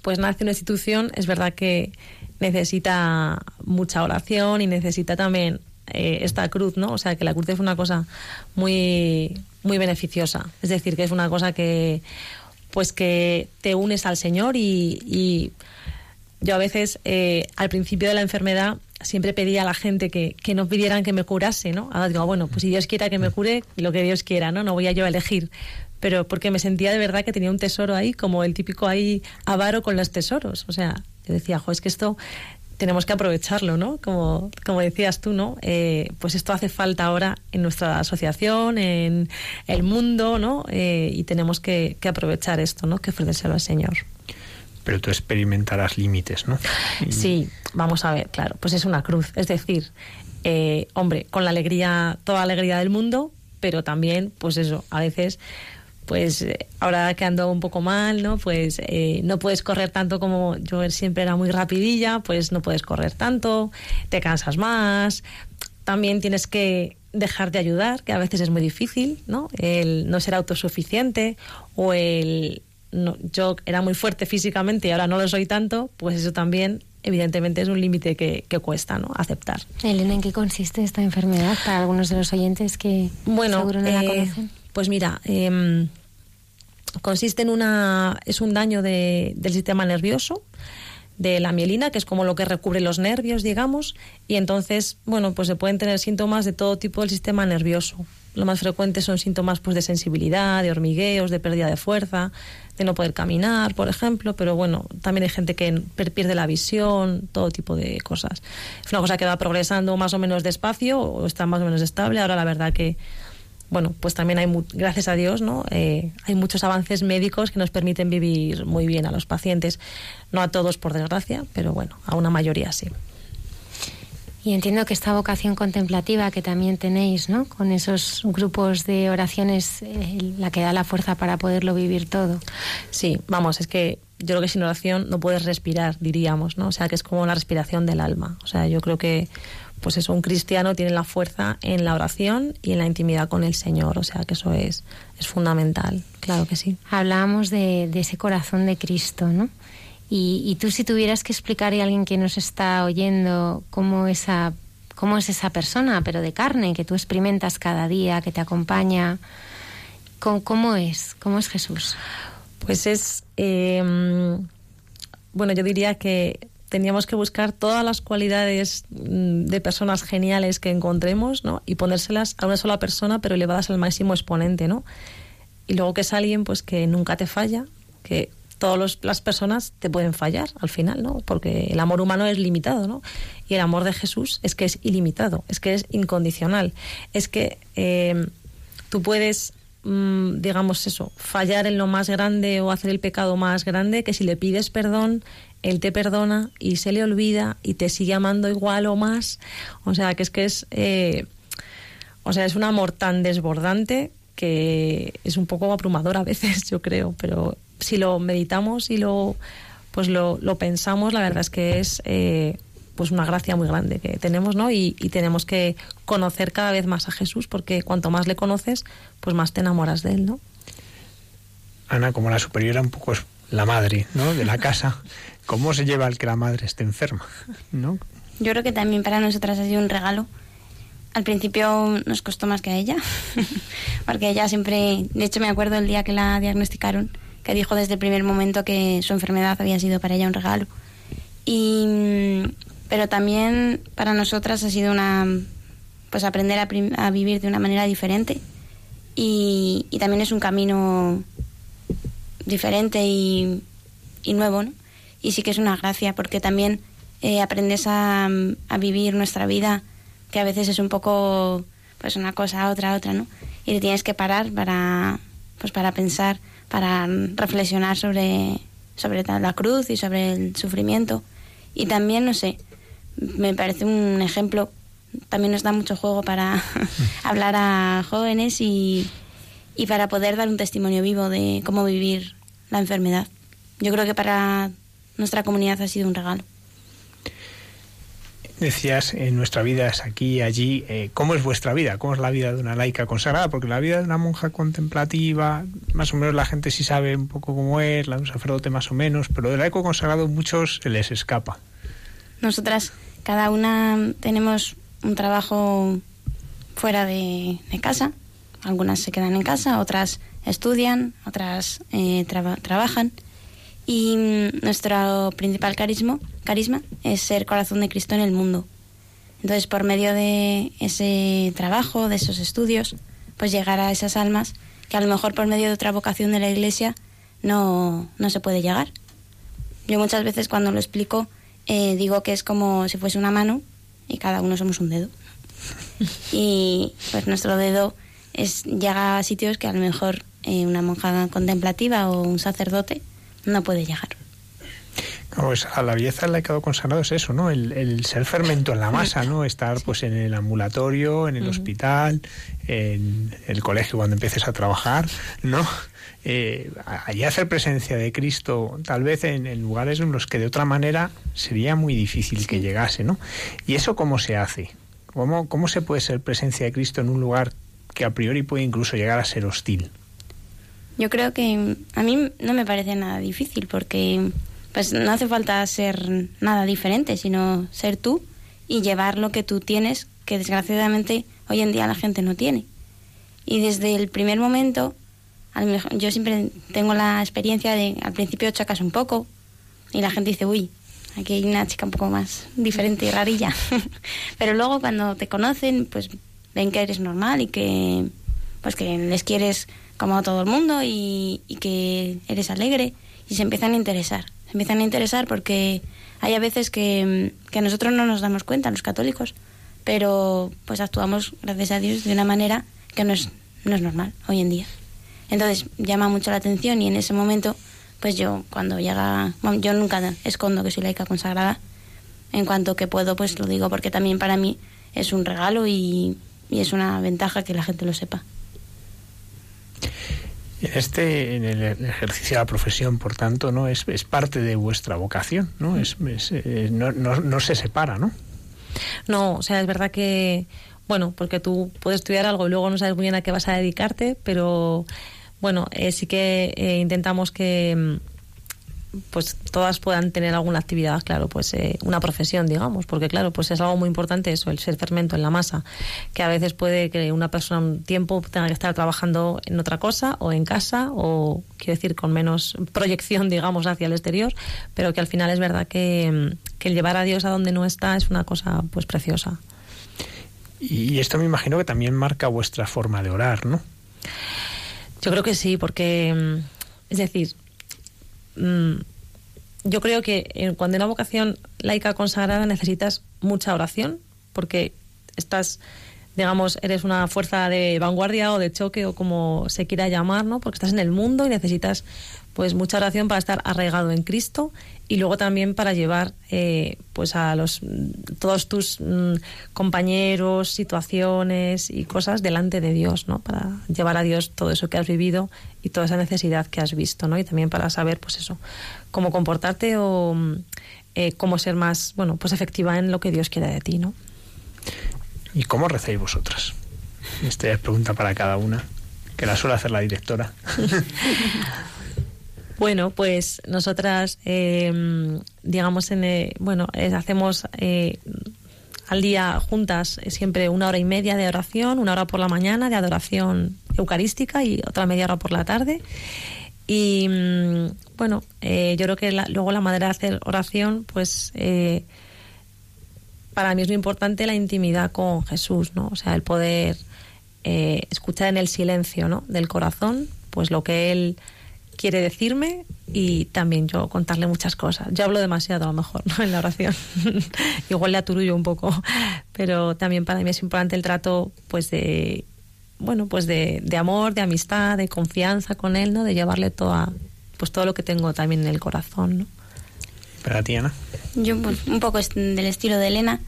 S3: pues nace una institución es verdad que necesita mucha oración y necesita también eh, esta cruz, ¿no? O sea, que la cruz es una cosa muy muy beneficiosa, es decir, que es una cosa que pues que te unes al Señor y, y yo a veces eh, al principio de la enfermedad siempre pedía a la gente que, que no pidieran que me curase, ¿no? Ahora digo, bueno, pues si Dios quiera que me cure, lo que Dios quiera, ¿no? No voy a yo a elegir. Pero porque me sentía de verdad que tenía un tesoro ahí, como el típico ahí avaro con los tesoros. O sea, yo decía, jo, es que esto tenemos que aprovecharlo, ¿no? Como, como decías tú, ¿no? Eh, pues esto hace falta ahora en nuestra asociación, en el mundo, ¿no? Eh, y tenemos que, aprovechar esto, ¿no? Que ofrecérselo al Señor.
S2: Pero tú experimentarás límites, ¿no?
S3: Sí, vamos a ver, claro, pues es una cruz. Es decir, eh, hombre, con la alegría, toda la alegría del mundo, pero también, pues eso, a veces, pues eh, ahora que ando un poco mal, ¿no? Pues eh, no puedes correr tanto como yo siempre era muy rapidilla, pues no puedes correr tanto, te cansas más, también tienes que dejar de ayudar, que a veces es muy difícil, ¿no? El no ser autosuficiente o el yo era muy fuerte físicamente y ahora no lo soy tanto, pues eso también evidentemente es un límite que, cuesta ¿no? aceptar.
S1: Elena, ¿en qué consiste esta enfermedad para algunos de los oyentes que
S3: bueno,
S1: seguro no la eh, conocen?
S3: Pues mira, em, consiste en una es un daño del sistema nervioso de la mielina, que es como lo que recubre los nervios, digamos, y entonces, bueno, pues se pueden tener síntomas de todo tipo del sistema nervioso. Lo más frecuente son síntomas pues de sensibilidad, de hormigueos, de pérdida de fuerza, de no poder caminar, por ejemplo, pero bueno, también hay gente que pierde la visión, todo tipo de cosas. Es una cosa que va progresando más o menos despacio o está más o menos estable. Ahora la verdad que bueno, pues también hay, gracias a Dios, ¿no? Eh, hay muchos avances médicos que nos permiten vivir muy bien a los pacientes. No a todos, por desgracia, pero bueno, a una mayoría sí.
S1: Y entiendo que esta vocación contemplativa que también tenéis, ¿no? Con esos grupos de oraciones, eh, la que da la fuerza para poderlo vivir todo.
S3: Sí, vamos, es que yo creo que sin oración no puedes respirar, diríamos, ¿no? O sea, que es como la respiración del alma. O sea, yo creo que, pues eso, un cristiano tiene la fuerza en la oración y en la intimidad con el Señor. O sea, que eso es, es fundamental, claro que sí.
S1: Hablábamos de, de ese corazón de Cristo, ¿no? Y, tú si tuvieras que explicar a alguien que nos está oyendo cómo esa cómo es esa persona, pero de carne, que tú experimentas cada día, que te acompaña, ¿cómo, es? ¿Cómo es Jesús?
S3: Pues es, em, bueno, yo diría que teníamos que buscar todas las cualidades mm, de personas geniales que encontremos, ¿no? Y ponérselas a una sola persona, pero elevadas al máximo exponente, ¿no? Y luego que es alguien, pues que nunca te falla, que todas las personas te pueden fallar al final, ¿no? Porque el amor humano es limitado, ¿no? Y el amor de Jesús es que es ilimitado, es que es incondicional, es que eh, tú puedes, mm, digamos eso, fallar en lo más grande o hacer el pecado más grande, que si le pides perdón, Él te perdona y se le olvida y te sigue amando igual o más. O sea, que es que es... Eh, o sea, es un amor tan desbordante que es un poco abrumador a veces, yo creo, pero si lo meditamos y lo pues lo, pensamos, la verdad es que es eh, pues una gracia muy grande que tenemos, ¿no? Y, tenemos que conocer cada vez más a Jesús, porque cuanto más le conoces, pues más te enamoras de él, ¿no?
S2: Ana, como la superiora, un poco es la madre, ¿no? De la casa. ¿Cómo se lleva el que la madre esté enferma, ¿no?
S4: Yo creo que también para nosotras ha sido un regalo. Al principio nos costó más que a ella, porque ella siempre, de hecho me acuerdo el día que la diagnosticaron, que dijo desde el primer momento que su enfermedad había sido para ella un regalo. Y, pero también para nosotras ha sido una pues aprender a, vivir de una manera diferente y, también es un camino diferente y, nuevo ¿no? y sí que es una gracia porque también eh, aprendes a, a, vivir nuestra vida que a veces es un poco pues una cosa otra otra no y te tienes que parar para pues para pensar para reflexionar sobre, sobre la cruz y sobre el sufrimiento. Y también, no sé, me parece un ejemplo, también nos da mucho juego para hablar a jóvenes y, y para poder dar un testimonio vivo de cómo vivir la enfermedad. Yo creo que para nuestra comunidad ha sido un regalo
S2: decías, en nuestra vida es aquí, allí. Eh, ¿Cómo es vuestra vida? ¿Cómo es la vida de una laica consagrada? Porque la vida de una monja contemplativa, más o menos la gente sí sabe un poco cómo es, la de un sacerdote más o menos, pero del laico consagrado muchos se les escapa.
S4: Nosotras, cada una tenemos un trabajo fuera de, casa. Algunas se quedan en casa, otras estudian, otras eh, trabajan. Y nuestro principal carisma, carisma es ser corazón de Cristo en el mundo. Entonces, por medio de ese trabajo, de esos estudios, pues llegar a esas almas que a lo mejor por medio de otra vocación de la Iglesia no, no se puede llegar. Yo muchas veces cuando lo explico eh, digo que es como si fuese una mano y cada uno somos un dedo. Y pues nuestro dedo es, llega a sitios que a lo mejor eh, una monja contemplativa o un sacerdote no puede llegar.
S2: Pues a la belleza del laicado consagrado es eso, ¿no? El, ser fermento en la masa, ¿no? Estar pues en el ambulatorio, en el hospital, en el colegio cuando empieces a trabajar, ¿no? Eh, allí hacer presencia de Cristo, tal vez en, lugares en los que de otra manera sería muy difícil que llegase, ¿no? ¿Y eso cómo se hace? ¿Cómo, ¿Cómo se puede ser presencia de Cristo en un lugar que a priori puede incluso llegar a ser hostil?
S4: Yo creo que a mí no me parece nada difícil porque pues no hace falta ser nada diferente, sino ser tú y llevar lo que tú tienes, que desgraciadamente hoy en día la gente no tiene. Y desde el primer momento, yo siempre tengo la experiencia de al principio chocas un poco y la gente dice, uy, aquí hay una chica un poco más diferente y rarilla. Pero luego cuando te conocen, pues ven que eres normal y que pues que les quieres como a todo el mundo y, y que eres alegre y se empiezan a interesar empiezan a interesar porque hay a veces que, que nosotros no nos damos cuenta, los católicos, pero pues actuamos, gracias a Dios, de una manera que no es, no es normal hoy en día. Entonces llama mucho la atención y en ese momento, pues yo cuando llega, yo nunca escondo que soy laica consagrada, en cuanto que puedo, pues lo digo porque también para mí es un regalo y, y es una ventaja que la gente lo sepa.
S2: Este, en el ejercicio de la profesión, por tanto, no es, es parte de vuestra vocación, ¿no? Es, eh, no, no, se separa, ¿no?
S3: No, o sea, es verdad que, bueno, porque tú puedes estudiar algo y luego no sabes muy bien a qué vas a dedicarte, pero bueno, eh, sí que eh, intentamos que pues todas puedan tener alguna actividad, claro, pues eh, una profesión, digamos, porque claro, pues es algo muy importante eso, el ser fermento en la masa, que a veces puede que una persona un tiempo tenga que estar trabajando en otra cosa o en casa o quiero decir con menos proyección, digamos, hacia el exterior, pero que al final es verdad que, que el llevar a Dios a donde no está es una cosa pues preciosa.
S2: Y esto me imagino que también marca vuestra forma de orar, ¿no?
S3: Yo creo que sí, porque es decir, Mm, yo creo que cuando en una vocación laica consagrada necesitas mucha oración, porque estás, digamos, eres una fuerza de vanguardia o de choque o como se quiera llamar, ¿no? Porque estás en el mundo y necesitas pues mucha oración para estar arraigado en Cristo y luego también para llevar eh, pues a los todos tus mm, compañeros situaciones y cosas delante de Dios no para llevar a Dios todo eso que has vivido y toda esa necesidad que has visto no y también para saber pues eso cómo comportarte o mm, eh, cómo ser más bueno pues efectiva en lo que Dios quiere de ti no
S2: y cómo recéis vosotras esta es pregunta para cada una que la suele hacer la directora
S3: Bueno, pues nosotras, em, digamos, en, eh, bueno, hacemos eh, al día juntas eh, siempre una hora y media de oración, una hora por la mañana de adoración eucarística y otra media hora por la tarde. Y mm, bueno, yo creo que luego la manera de hacer oración, pues para mí es muy importante la intimidad con Jesús, ¿no? O sea, el poder escuchar en el silencio, ¿no? Del corazón, pues lo que Él quiere decirme y también yo contarle muchas cosas. Yo hablo demasiado a lo mejor en la oración. Igual le aturullo un poco, pero también para mí es importante el trato pues de bueno, pues de, de amor, de amistad, de confianza con él, ¿no? De llevarle toda pues todo lo que tengo también en el corazón, ¿no?
S2: Para ti, Ana.
S4: Yo pues, un poco del estilo de Elena.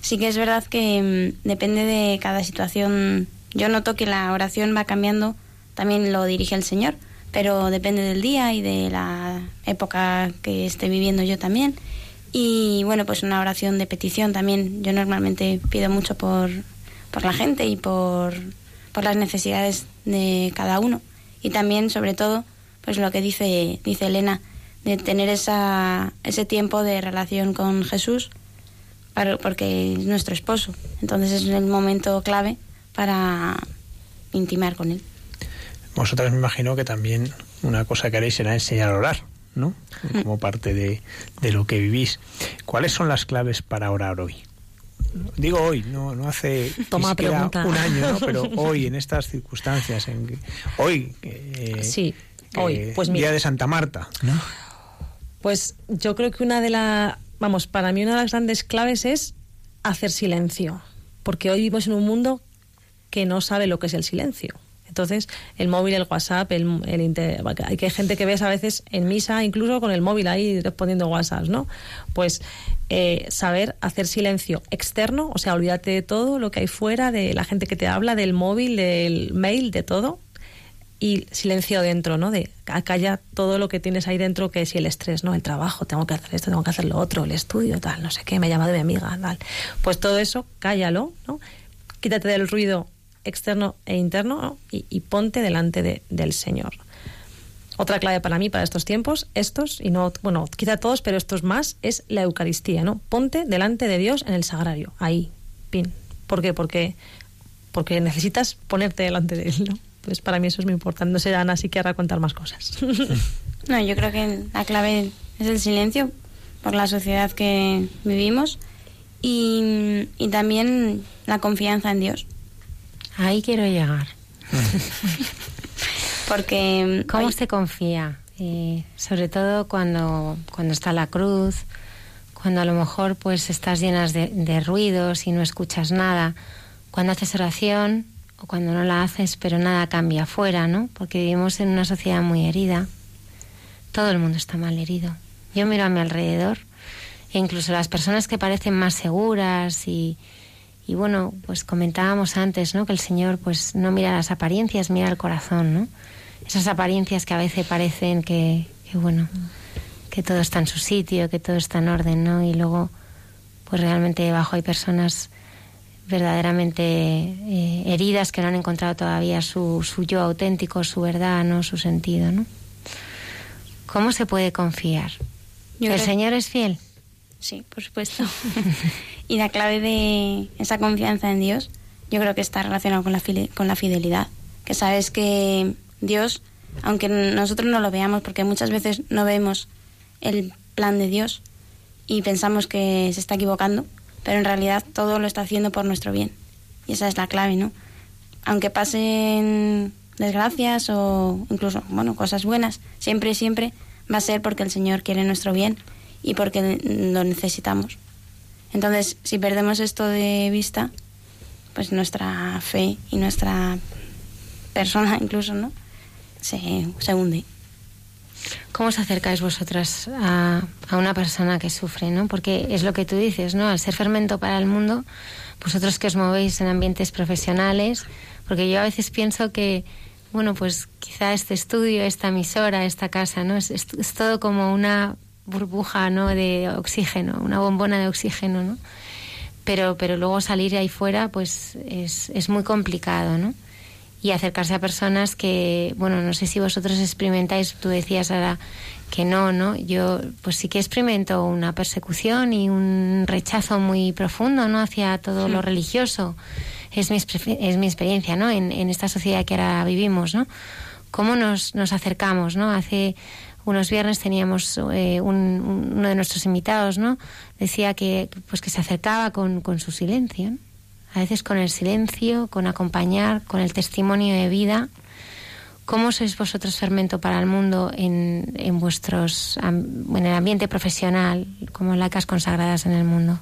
S4: Sí que es verdad que mm, depende de cada situación. Yo noto que la oración va cambiando, también lo dirige el Señor pero depende del día y de la época que esté viviendo yo también. Y bueno, pues una oración de petición también. Yo normalmente pido mucho por, por la gente y por, por las necesidades de cada uno. Y también, sobre todo, pues lo que dice, dice Elena, de tener esa, ese tiempo de relación con Jesús, porque es nuestro esposo. Entonces es el momento clave para intimar con él.
S2: Vosotras me imagino que también una cosa que haréis será enseñar a orar, ¿no? Mm. Como parte de, lo que vivís. ¿Cuáles son las claves para orar hoy? Digo hoy, no, no hace
S3: Toma
S2: un año, ¿no? pero hoy, en estas circunstancias, en hoy,
S3: eh, sí, hoy, pues
S2: día de Santa Marta, ¿no?
S3: Pues yo creo que una de las, vamos, para mí una de las grandes claves es hacer silencio, porque hoy vivimos en un mundo que no sabe lo que es el silencio Entonces, el móvil, el WhatsApp, el, el inter- hay gente que ves a veces en misa, incluso con el móvil ahí respondiendo WhatsApp, ¿no? Pues eh, saber hacer silencio externo, o sea, olvídate de todo lo que hay fuera, de la gente que te habla, del móvil, del mail, de todo, y silencio dentro, ¿no? De acalla todo lo que tienes ahí dentro, que si el estrés, ¿no? El trabajo, tengo que hacer esto, tengo que hacer lo otro, el estudio, tal, no sé qué, me ha llamado mi amiga, tal. Pues todo eso, cállalo, ¿no? Quítate del ruido externo e interno ¿no? y, y ponte delante de- del Señor. Otra clave para mí para estos tiempos, estos, y no, bueno, quizá todos, pero estos más, es la Eucaristía, ¿no? Ponte delante de Dios en el sagrario, ahí, pin. ¿Por qué? Porque, porque necesitas ponerte delante de Él, ¿no? Pues para mí eso es muy importante. No sé, Ana, si querrá contar más cosas.
S4: No, yo creo que la clave es el silencio por la sociedad que vivimos y, y también la confianza en Dios.
S1: Ahí quiero llegar.
S4: Porque
S1: ¿Cómo
S4: hoy-
S1: se confía? Eh, sobre todo cuando, cuando está la cruz, cuando a lo mejor pues estás llenas de, de ruidos y no escuchas nada, cuando haces oración o cuando no la haces pero nada cambia afuera, ¿no? Porque vivimos en una sociedad muy herida. Todo el mundo está mal herido. Yo miro a mi alrededor e incluso las personas que parecen más seguras y, y bueno, pues comentábamos antes, ¿no? Que el Señor pues no mira las apariencias, mira el corazón, ¿no? Esas apariencias que a veces parecen que, que, bueno, que todo está en su sitio, que todo está en orden, ¿no? Y luego pues realmente debajo hay personas verdaderamente eh, heridas que no han encontrado todavía su, su yo auténtico, su verdad, ¿no? Su sentido, ¿no? ¿Cómo se puede confiar?
S4: Yo
S1: ¿El
S4: creo-
S1: Señor es fiel?
S4: Sí, por supuesto. y la clave de esa confianza en Dios, yo creo que está relacionado con la, con la fidelidad. Que sabes que Dios, aunque nosotros no lo veamos, porque muchas veces no vemos el plan de Dios y pensamos que se está equivocando, pero en realidad todo lo está haciendo por nuestro bien. Y esa es la clave, ¿no? Aunque pasen desgracias o incluso, bueno, cosas buenas, siempre, siempre va a ser porque el Señor quiere nuestro bien y porque lo necesitamos. Entonces, si perdemos esto de vista, pues nuestra fe y nuestra persona incluso, ¿no? Se, se hunde.
S1: ¿Cómo os acercáis vosotras a, a una persona que sufre, no? Porque es lo que tú dices, ¿no? Al ser fermento para el mundo, vosotros que os movéis en ambientes profesionales, porque yo a veces pienso que, bueno, pues quizá este estudio, esta emisora, esta casa, ¿no? Es, es- es todo como una burbuja, ¿no? De oxígeno, una bombona de oxígeno, ¿no? Pero, pero luego salir ahí fuera, pues es, es muy complicado, ¿no? y acercarse a personas que, bueno, no sé si vosotros experimentáis, tú decías ahora que no, ¿no? Yo pues sí que experimento una persecución y un rechazo muy profundo, ¿no? Hacia todo lo religioso. Es mi, es mi experiencia, ¿no? En, en esta sociedad que ahora vivimos, ¿no? ¿Cómo nos, nos acercamos, ¿no? Hace unos viernes teníamos eh, un- un- uno de nuestros invitados, ¿no? Decía que, pues que se acercaba con, con su silencio, ¿no? a veces con el silencio, con acompañar, con el testimonio de vida. ¿Cómo sois vosotros fermento para el mundo en, en vuestros en el ambiente profesional, como laicas consagradas en el mundo?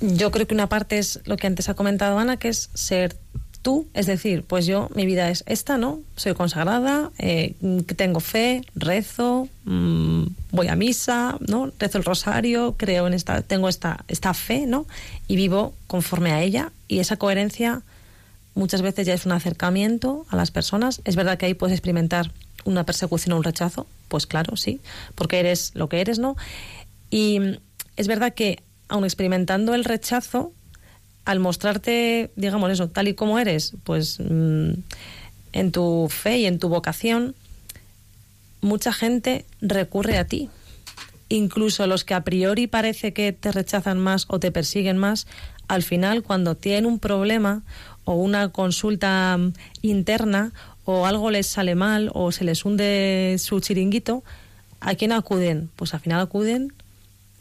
S3: Yo creo que una parte es lo que antes ha comentado Ana, que es ser tú, es decir, pues yo, mi vida es esta, ¿no? Soy consagrada, eh, tengo fe, rezo, mm, voy a misa, ¿no? Rezo el rosario, creo en esta, tengo esta, esta fe, ¿no? Y vivo conforme a ella y esa coherencia muchas veces ya es un acercamiento a las personas. Es verdad que ahí puedes experimentar una persecución o un rechazo, pues claro, sí, porque eres lo que eres, ¿no? Y es verdad que aun experimentando el rechazo, al mostrarte, digamos eso, tal y como eres, pues mm, en tu fe y en tu vocación, mucha gente recurre a ti. Incluso los que a priori parece que te rechazan más o te persiguen más, al final cuando tienen un problema o una consulta mm, interna o algo les sale mal o se les hunde su chiringuito, ¿a quién acuden? Pues al final acuden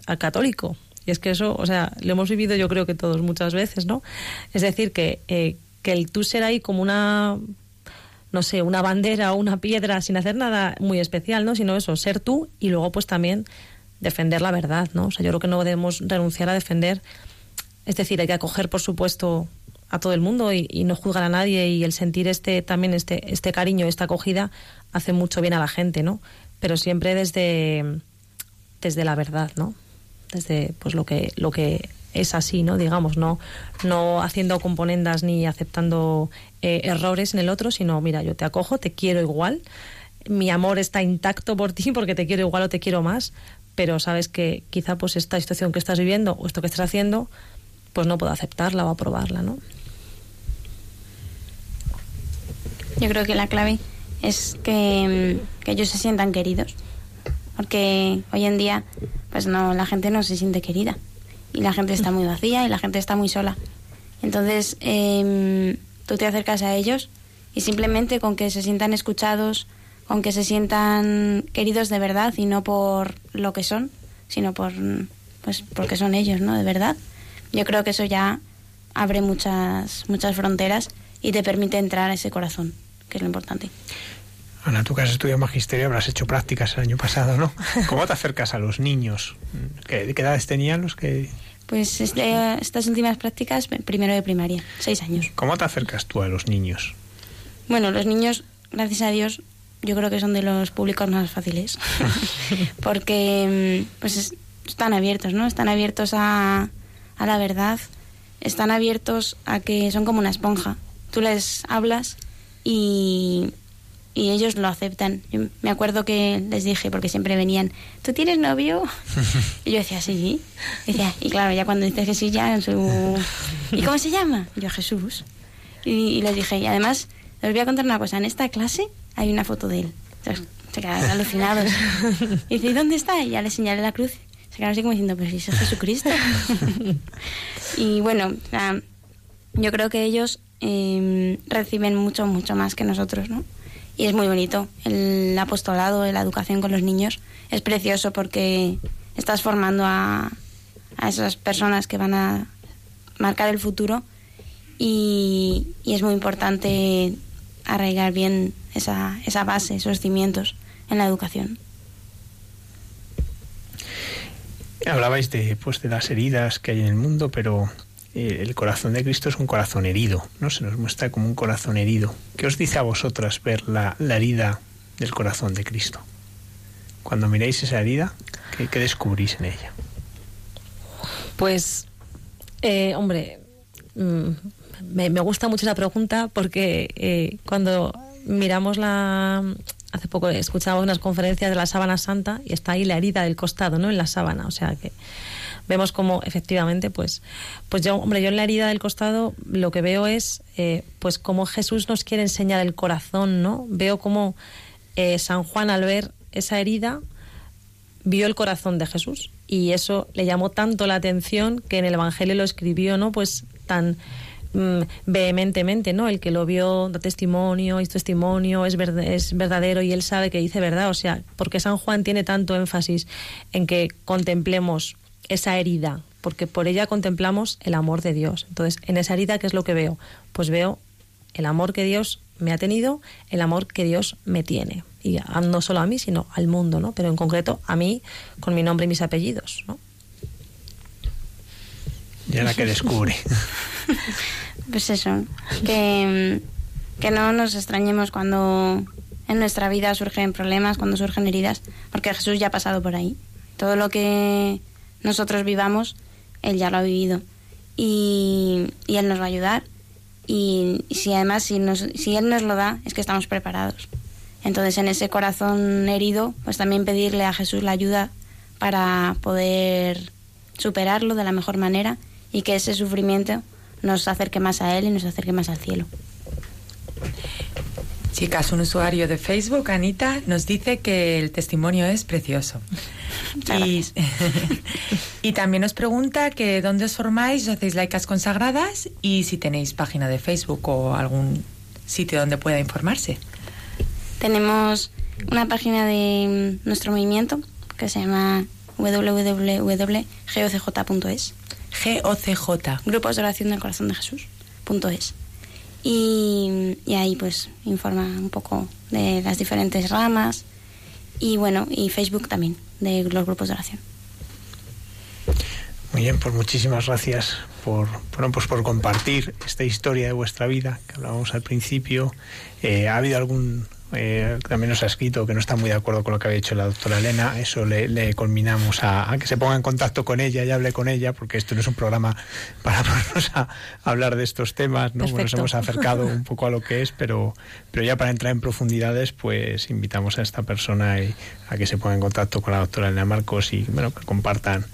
S3: al católico. Y es que eso, o sea, lo hemos vivido yo creo que todos muchas veces, ¿no? Es decir, que, eh, que el tú ser ahí como una, no sé, una bandera o una piedra sin hacer nada muy especial, ¿no? Sino eso, ser tú y luego pues también defender la verdad, ¿no? O sea, yo creo que no debemos renunciar a defender, es decir, hay que acoger, por supuesto, a todo el mundo y, y, no juzgan a nadie y el sentir este también este este cariño esta acogida hace mucho bien a la gente no pero siempre desde desde la verdad no desde pues lo que lo que es así no digamos no no haciendo componendas ni aceptando eh, errores en el otro sino mira yo te acojo te quiero igual mi amor está intacto por ti porque te quiero igual o te quiero más pero sabes que quizá pues esta situación que estás viviendo o esto que estás haciendo pues no puedo aceptarla o aprobarla no
S4: yo creo que la clave es que, que ellos se sientan queridos porque hoy en día pues no la gente no se siente querida. Y la gente está muy vacía y la gente está muy sola. Entonces eh, tú te acercas a ellos y simplemente con que se sientan escuchados con que se sientan queridos de verdad y no por lo que son sino por pues porque son ellos no de verdad. Yo creo que eso ya abre muchas muchas fronteras y te permite entrar a ese corazón que es lo importante
S2: Ana, tú que has estudiado magisterio habrás hecho prácticas el año pasado, ¿no? ¿Cómo te acercas a los niños? ¿Qué, qué edades tenían los que...?
S4: Pues este, estas últimas prácticas, primero de primaria, seis años.
S2: ¿Cómo te acercas tú a los niños?
S4: Bueno, los niños, gracias a Dios, yo creo que son de los públicos más fáciles. Porque pues es, están abiertos, ¿no? Están abiertos a, a la verdad, están abiertos a que son como una esponja. Tú les hablas y y ellos lo aceptan. Yo me acuerdo que les dije, porque siempre venían, ¿tú tienes novio? Y yo decía, sí. Y, decía, y claro, ya cuando dices que sí, ya en su... ¿Y cómo se llama? Y yo, Jesús. Y, y, les dije, y además, les voy a contar una cosa, en esta clase hay una foto de él. Entonces, se quedaron alucinados. Y dice, ¿y dónde está? Y ya le señalé la cruz. Se quedaron así como diciendo, pero si es Jesucristo. y bueno, o sea, yo creo que ellos eh, reciben mucho, mucho más que nosotros, ¿no? Y es muy bonito. El apostolado, la educación con los niños es precioso porque estás formando a, a esas personas que van a marcar el futuro y, y, es muy importante arraigar bien esa, esa base, esos cimientos en la educación.
S2: Hablabais de, pues, de las heridas que hay en el mundo, pero eh, el corazón de Cristo es un corazón herido, ¿no? Se nos muestra como un corazón herido. ¿Qué os dice a vosotras ver la, herida del corazón de Cristo? Cuando miráis esa herida, ¿qué, descubrís en ella?
S3: Pues, eh, hombre, mmm, me, me, gusta mucho la pregunta porque eh, cuando miramos la... Hace poco escuchábamos unas conferencias de la sábana santa y está ahí la herida del costado, ¿no? En la sábana, o sea que vemos como efectivamente, pues, pues yo, hombre, yo en la herida del costado lo que veo es, eh, pues, cómo Jesús nos quiere enseñar el corazón, ¿no? Veo como eh, San Juan al ver esa herida vio el corazón de Jesús y eso le llamó tanto la atención que en el Evangelio lo escribió, ¿no? Pues tan mm, vehementemente, ¿no? El que lo vio da testimonio, hizo testimonio, es, verd es verdadero y él sabe que dice verdad. O sea, porque San Juan tiene tanto énfasis en que contemplemos esa herida, porque por ella contemplamos el amor de Dios. Entonces, en esa herida, ¿qué es lo que veo? Pues veo el amor que Dios me ha tenido, el amor que Dios me tiene. Y no solo a mí, sino al mundo, ¿no? Pero en concreto a mí, con mi nombre y mis apellidos, ¿no?
S2: ¿Y ahora que descubre?
S4: pues eso, que, que no nos extrañemos cuando en nuestra vida surgen problemas, cuando surgen heridas, porque Jesús ya ha pasado por ahí. Todo lo que nosotros vivamos, Él ya lo ha vivido. Y, Él nos va a ayudar. Y, y, si además, si, nos, si Él nos lo da, es que estamos preparados. Entonces, en ese corazón herido, pues también pedirle a Jesús la ayuda para poder superarlo de la mejor manera y que ese sufrimiento nos acerque más a Él y nos acerque más al cielo.
S5: Chicas, un usuario de Facebook, Anita, nos dice que el testimonio es precioso. Y, y, también nos pregunta que dónde os formáis, hacéis laicas consagradas y si tenéis página de Facebook o algún sitio donde pueda informarse.
S4: Tenemos una página de nuestro movimiento que se llama www.gocj.es.
S5: GOCJ.
S4: Grupos de Oración del Corazón de Jesús. .es. Y, y, ahí pues informa un poco de las diferentes ramas y bueno, y Facebook también, de los grupos de oración.
S2: Muy bien, pues muchísimas gracias por, bueno, pues por compartir esta historia de vuestra vida que hablábamos al principio. Eh, ¿Ha habido algún eh, también nos ha escrito que no está muy de acuerdo con lo que había dicho la doctora Elena. Eso le, le culminamos a, que se ponga en contacto con ella y hable con ella, porque esto no es un programa para ponernos a, hablar de estos temas. ¿no? nos hemos acercado un poco a lo que es, pero, pero ya para entrar en profundidades, pues invitamos a esta persona a que se ponga en contacto con la doctora Elena Marcos y bueno, que compartan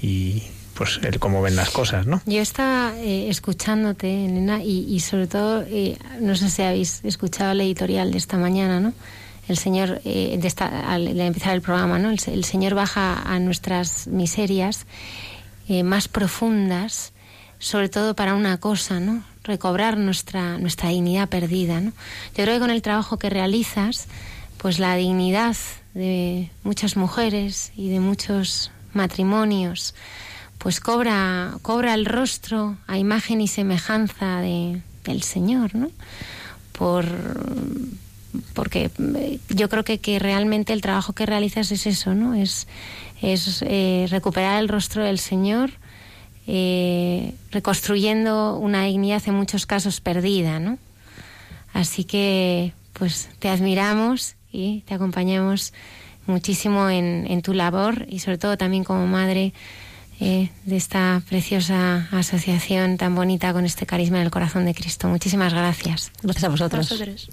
S2: y pues el cómo ven las cosas, ¿no?
S1: Yo estaba eh, escuchándote, Nena, y, sobre todo, eh, no sé si habéis escuchado el editorial de esta mañana, ¿no? El Señor, eh, de esta, al, empezar el programa, ¿no? El, Señor baja a nuestras miserias más profundas, sobre todo para una cosa, ¿no? Recobrar nuestra, nuestra dignidad perdida, ¿no? Yo creo que con el trabajo que realizas, pues la dignidad de muchas mujeres y de muchos matrimonios, pues cobra, cobra el rostro a imagen y semejanza de, del Señor, ¿no? Por, porque eh, yo creo que, que realmente el trabajo que realizas es eso, ¿no? Es, es eh, recuperar el rostro del Señor, eh, reconstruyendo una dignidad en muchos casos perdida, ¿no? Así que, pues, te admiramos y te acompañamos muchísimo en, en tu labor y sobre todo también como madre eh, de esta preciosa asociación tan bonita con este carisma del corazón de Cristo. Muchísimas gracias.
S3: Gracias a vosotros.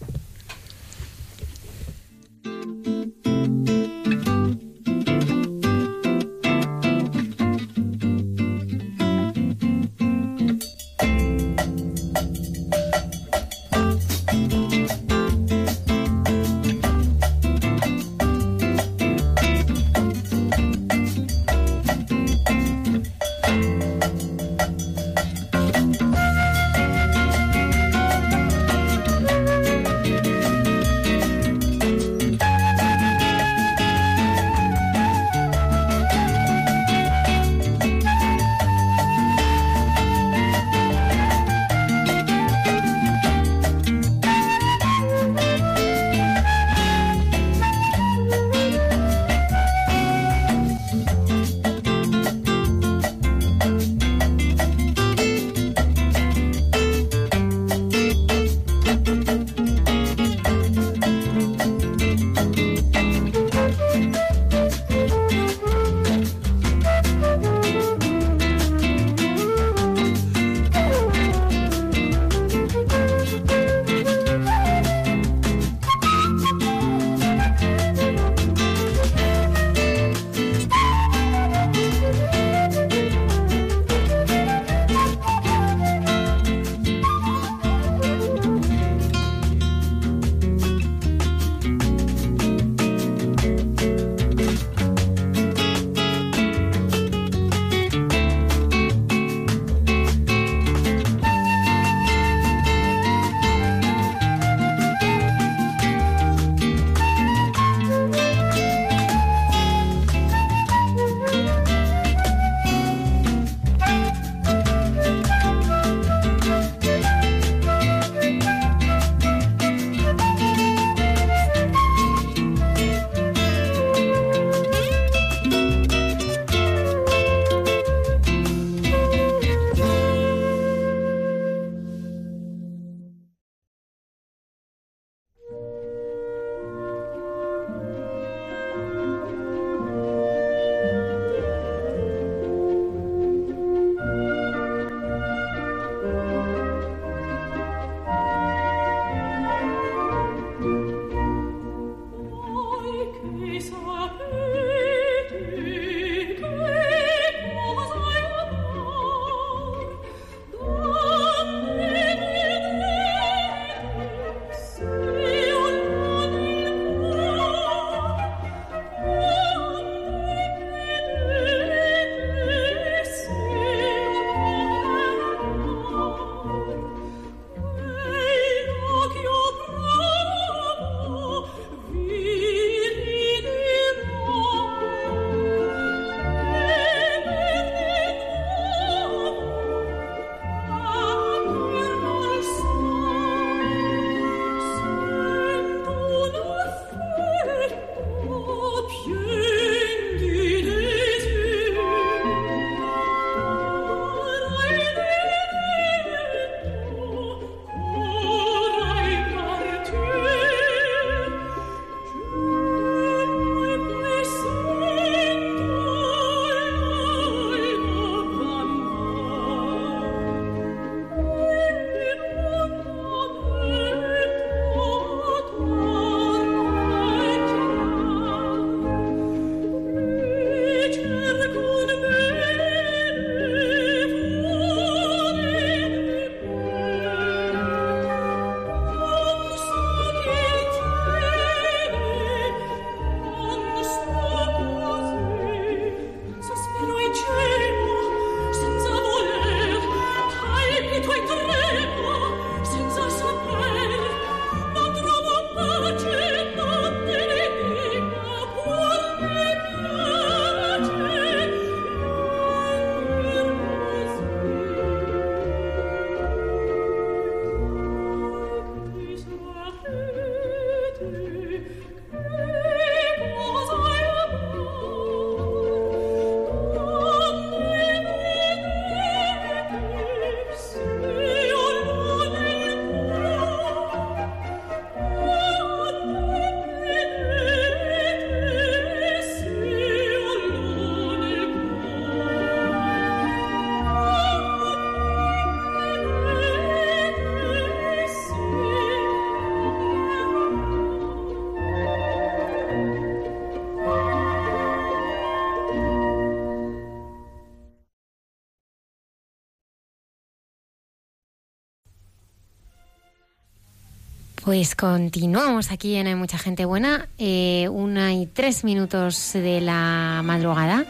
S1: Pues continuamos aquí en Hay Mucha Gente Buena, eh, una y tres minutos de la madrugada.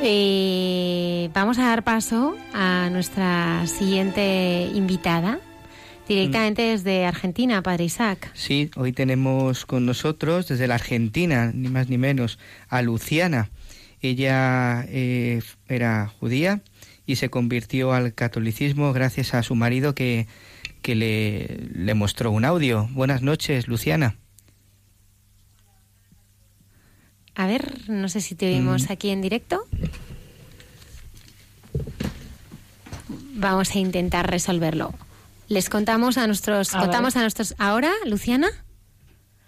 S1: Eh, vamos a dar paso a nuestra siguiente invitada, directamente
S6: Mm.
S1: desde Argentina, Padre Isaac.
S6: Sí, hoy tenemos con nosotros desde la Argentina, ni más ni menos, a Luciana. Ella eh, era judía y se convirtió al catolicismo gracias a su marido que, que le, le mostró un audio. Buenas noches, Luciana.
S1: A ver, no sé si te oímos
S6: Mm.
S1: aquí en directo. Vamos a intentar resolverlo. Les contamos a nuestros,
S7: A
S1: contamos
S7: ver.
S1: a nuestros ahora, Luciana.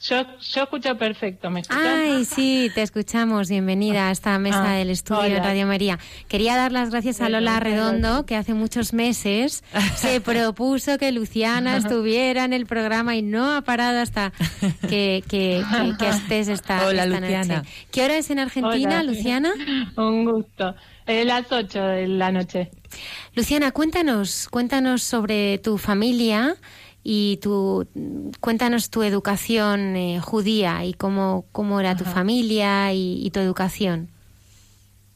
S7: Yo, yo escucho perfecto, ¿me escuchas?
S1: Ay, sí, te escuchamos. Bienvenida a esta mesa
S7: Ah,
S1: del estudio
S7: hola.
S1: Radio María. Quería dar las gracias a Lola Redondo, que hace muchos meses se propuso que Luciana estuviera en el programa y no ha parado hasta que, que, que- que estés esta,
S5: Hola,
S1: esta
S5: Luciana.
S1: noche. ¿Qué hora es en Argentina,
S7: Hola.
S1: Luciana?
S7: Un gusto. Eh, las 8 de la noche.
S1: Luciana, cuéntanos, cuéntanos sobre tu familia y tu, cuéntanos tu educación eh, judía y cómo, cómo era tu familia y, y tu educación.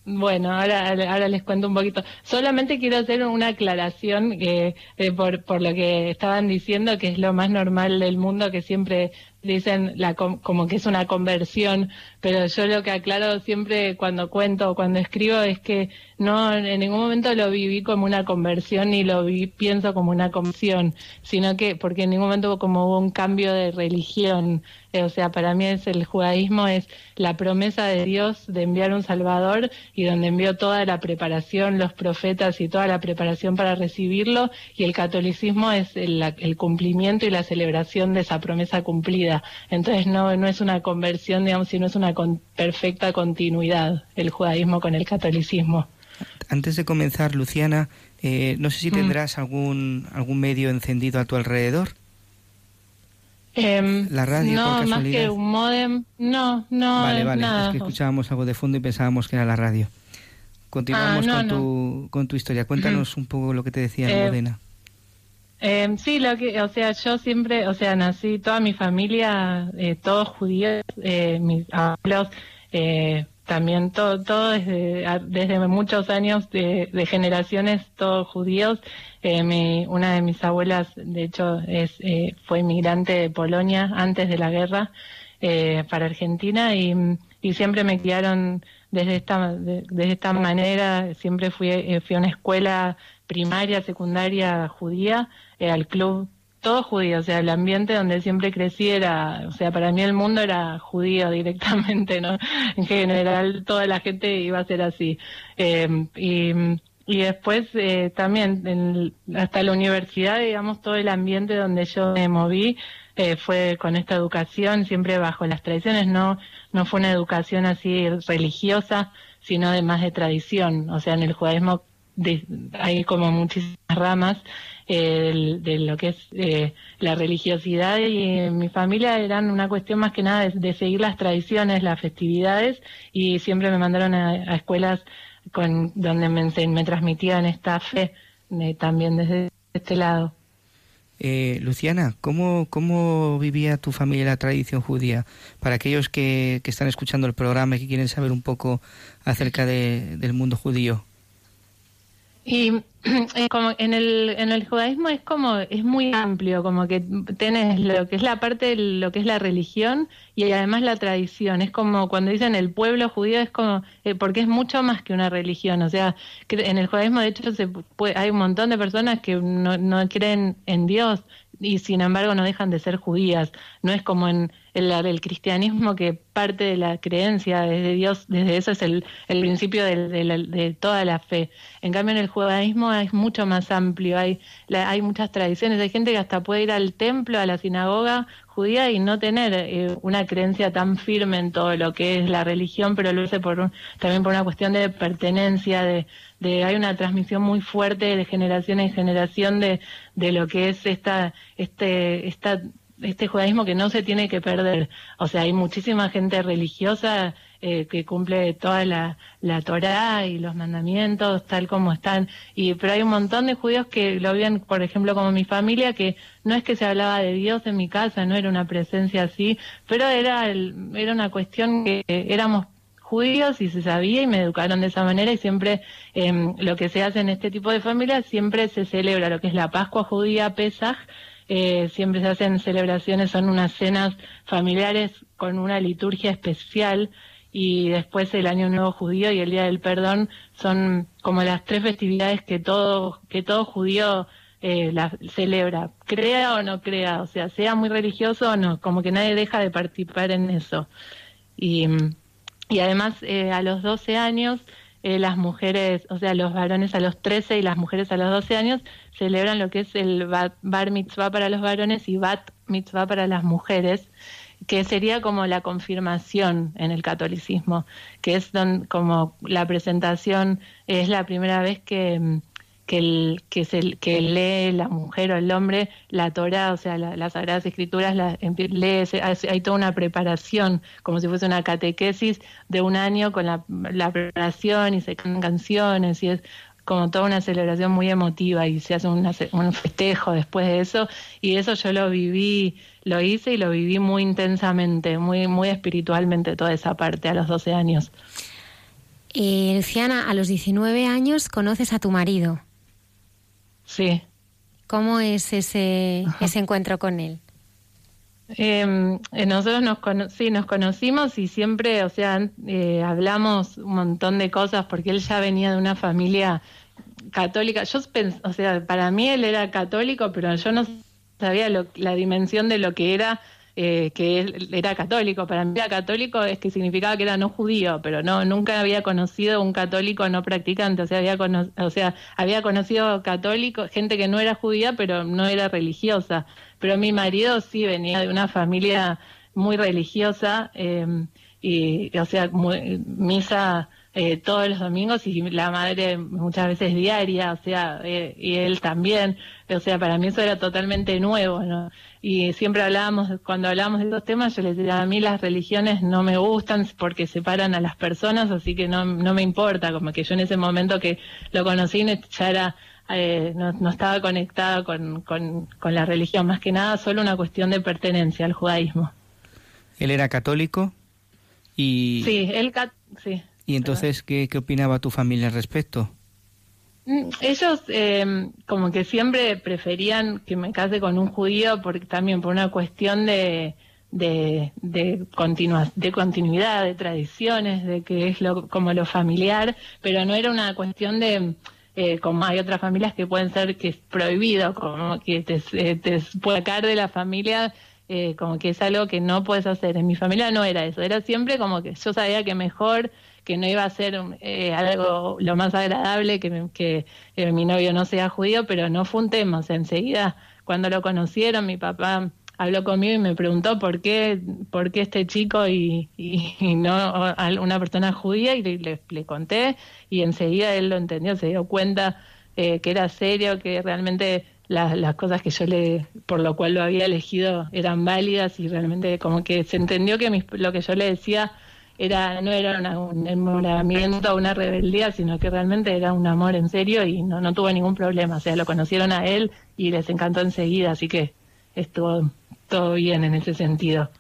S7: Bueno, ahora, ahora les cuento un poquito. Solamente quiero hacer una aclaración que, eh, por, por lo que estaban diciendo, que es lo más normal del mundo, que siempre dicen la, com- como que es una conversión, pero yo lo que aclaro siempre cuando cuento o cuando escribo es que no en ningún momento lo viví como una conversión ni lo vi, pienso como una conversión, sino que porque en ningún momento como hubo un cambio de religión. Eh, o sea, para mí es el judaísmo es la promesa de Dios de enviar un Salvador y donde envió toda la preparación, los profetas y toda la preparación para recibirlo, y el catolicismo es el, el cumplimiento y la celebración de esa promesa cumplida. Entonces no, no es una conversión, digamos, sino es una con- perfecta continuidad el judaísmo con el catolicismo.
S6: Antes de comenzar, Luciana, eh, no sé si
S7: Mm.
S6: tendrás algún, algún medio encendido a tu alrededor.
S7: Em,
S6: La radio,
S7: no,
S6: por
S7: más
S6: casualidad.
S7: que un modem, no, no,
S6: vale, vale,
S7: nada.
S6: es que escuchábamos algo de fondo y pensábamos que era la radio. Continuamos
S7: Ah, no,
S6: con,
S7: no.
S6: Tu, con tu historia. Cuéntanos un poco lo que te decía
S7: Eh,
S6: Modena.
S7: Eh, sí, lo que, o sea, yo siempre, o sea, nací, toda mi familia, eh, todos judíos, eh, mis abuelos, eh, también todo, todo desde, desde muchos años de, de generaciones, todos judíos. Eh, mi, una de mis abuelas, de hecho, es, eh, fue inmigrante de Polonia antes de la guerra eh, para Argentina y, y siempre me criaron desde esta, de- desde esta manera. Siempre fui, eh, fui a una escuela primaria, secundaria judía, eh, al club, todo judío, o sea, el ambiente donde siempre crecí era, o sea, para mí el mundo era judío directamente, ¿no? En general, toda la gente iba a ser así. Eh, y, y después eh, también, en- hasta la universidad, digamos, todo el ambiente donde yo me moví eh, fue con esta educación, siempre bajo las tradiciones, no, no fue una educación así religiosa, sino de más de tradición. O sea, en el judaísmo de- hay como muchísimas ramas eh, del- de, lo que es eh, la religiosidad y en mi familia eran una cuestión más que nada de, de seguir las tradiciones, las festividades y siempre me mandaron a, a escuelas con donde me, me transmitían esta fe eh, también desde este lado.
S6: Eh, Luciana, ¿cómo, ¿cómo vivía tu familia la tradición judía? Para aquellos que, que están escuchando el programa y que quieren saber un poco acerca de- del mundo judío.
S7: Y como en el en el judaísmo es como es muy amplio, como que tenés lo que es la parte de lo que es la religión y además la tradición. Es como cuando dicen el pueblo judío es como eh, porque es mucho más que una religión. O sea, que en el judaísmo de hecho se puede- hay un montón de personas que no, no creen en Dios y sin embargo no dejan de ser judías. No es como en el, el cristianismo que parte de la creencia desde Dios, desde eso es el, el principio de, la- de toda la fe. En cambio en el judaísmo es mucho más amplio, hay, la- hay muchas tradiciones, hay gente que hasta puede ir al templo, a la sinagoga judía y no tener eh, una creencia tan firme en todo lo que es la religión, pero lo hace por un- también por una cuestión de pertenencia, de, de hay una transmisión muy fuerte de generación en generación de, de lo que es esta, este, esta, este judaísmo que no se tiene que perder. O sea, hay muchísima gente religiosa eh, que cumple toda la, la Torá y los mandamientos tal como están. Y, pero hay un montón de judíos que lo ven, por ejemplo, como mi familia, que no es que se hablaba de Dios en mi casa, no era una presencia así, pero era, el, era una cuestión que éramos judíos y se sabía y me educaron de esa manera y siempre em, lo que se hace en este tipo de familias siempre se celebra lo que es la Pascua judía, Pesaj, eh, siempre se hacen celebraciones, son unas cenas familiares con una liturgia especial y después el Año Nuevo Judío y el Día del Perdón son como las tres festividades que todo, que todo judío eh, la celebra, crea o no crea, o sea, sea muy religioso o no, como que nadie deja de participar en eso. Y, y además eh, a los 12 años eh, las mujeres, o sea, los varones a los 13 y las mujeres a los 12 años celebran lo que es el bar mitzvah para los varones y bat mitzvah para las mujeres que sería como la confirmación en el catolicismo, que es como la presentación, es la primera vez que, que, el, que, se, que lee la mujer o el hombre la Torah, o sea, las Sagradas Escrituras, la, lee, hay toda una preparación, como si fuese una catequesis de un año con la, la preparación y se cantan canciones y es como toda una celebración muy emotiva y se hace un festejo después de eso y eso yo lo viví, lo hice y lo viví muy intensamente, muy, muy espiritualmente toda esa parte a los 12 años.
S1: Eh, Luciana, a los 19 años conoces a tu marido.
S7: Sí.
S1: ¿Cómo es ese, ese encuentro con él?
S7: Em, eh, nosotros nos, sí, nos conocimos y siempre, o sea, eh, hablamos un montón de cosas porque él ya venía de una familia católica. Yo o sea, para mí él era católico, pero yo no sabía la dimensión de lo que era eh, que él era católico. Para mí era católico es que significaba que era no judío, pero no nunca había conocido un católico no practicante. O sea, había, o sea, había conocido católicos, gente que no era judía, pero no era religiosa. Pero mi marido sí venía de una familia muy religiosa eh, y, o sea, misa eh, todos los domingos y la madre muchas veces diaria, o sea, eh, y él también, o sea, para mí eso era totalmente nuevo, ¿no? Y siempre hablábamos, cuando hablábamos de estos temas, yo les decía, a mí las religiones no me gustan porque separan a las personas, así que no, no me importa, como que yo en ese momento que lo conocí ya era, eh, no, no, estaba conectada con, con, con la religión, más que nada solo una cuestión de pertenencia al judaísmo.
S6: ¿Él era católico? Y...
S7: Sí, él, sí.
S6: ¿Y entonces ¿qué, qué opinaba tu familia al respecto?
S7: Mm, ellos eh, como que siempre preferían que me case con un judío porque también por una cuestión de de de, continua, de continuidad, de tradiciones, de que es lo, como lo familiar, pero no era una cuestión de eh, como hay otras familias que pueden ser que es prohibido, como que te, eh, te puede caer de la familia eh, como que es algo que no puedes hacer. En mi familia no era eso, era siempre como que yo sabía que mejor que no iba a ser eh, algo lo más agradable que, que mi novio no sea judío, pero no fue un tema. O sea, enseguida, cuando lo conocieron, mi papá habló conmigo y me preguntó por qué, por qué este chico y, no una persona judía y le, conté y enseguida él lo entendió, se dio cuenta eh, que era serio, que realmente las, las cosas que yo le, por lo cual lo había elegido eran válidas y realmente como que se entendió que lo que yo le decía era no era un enamoramiento, una rebeldía, sino que realmente era un amor en serio y no, no tuvo ningún problema. O sea, lo conocieron a él y les encantó enseguida, así que estuvo todo bien en ese sentido.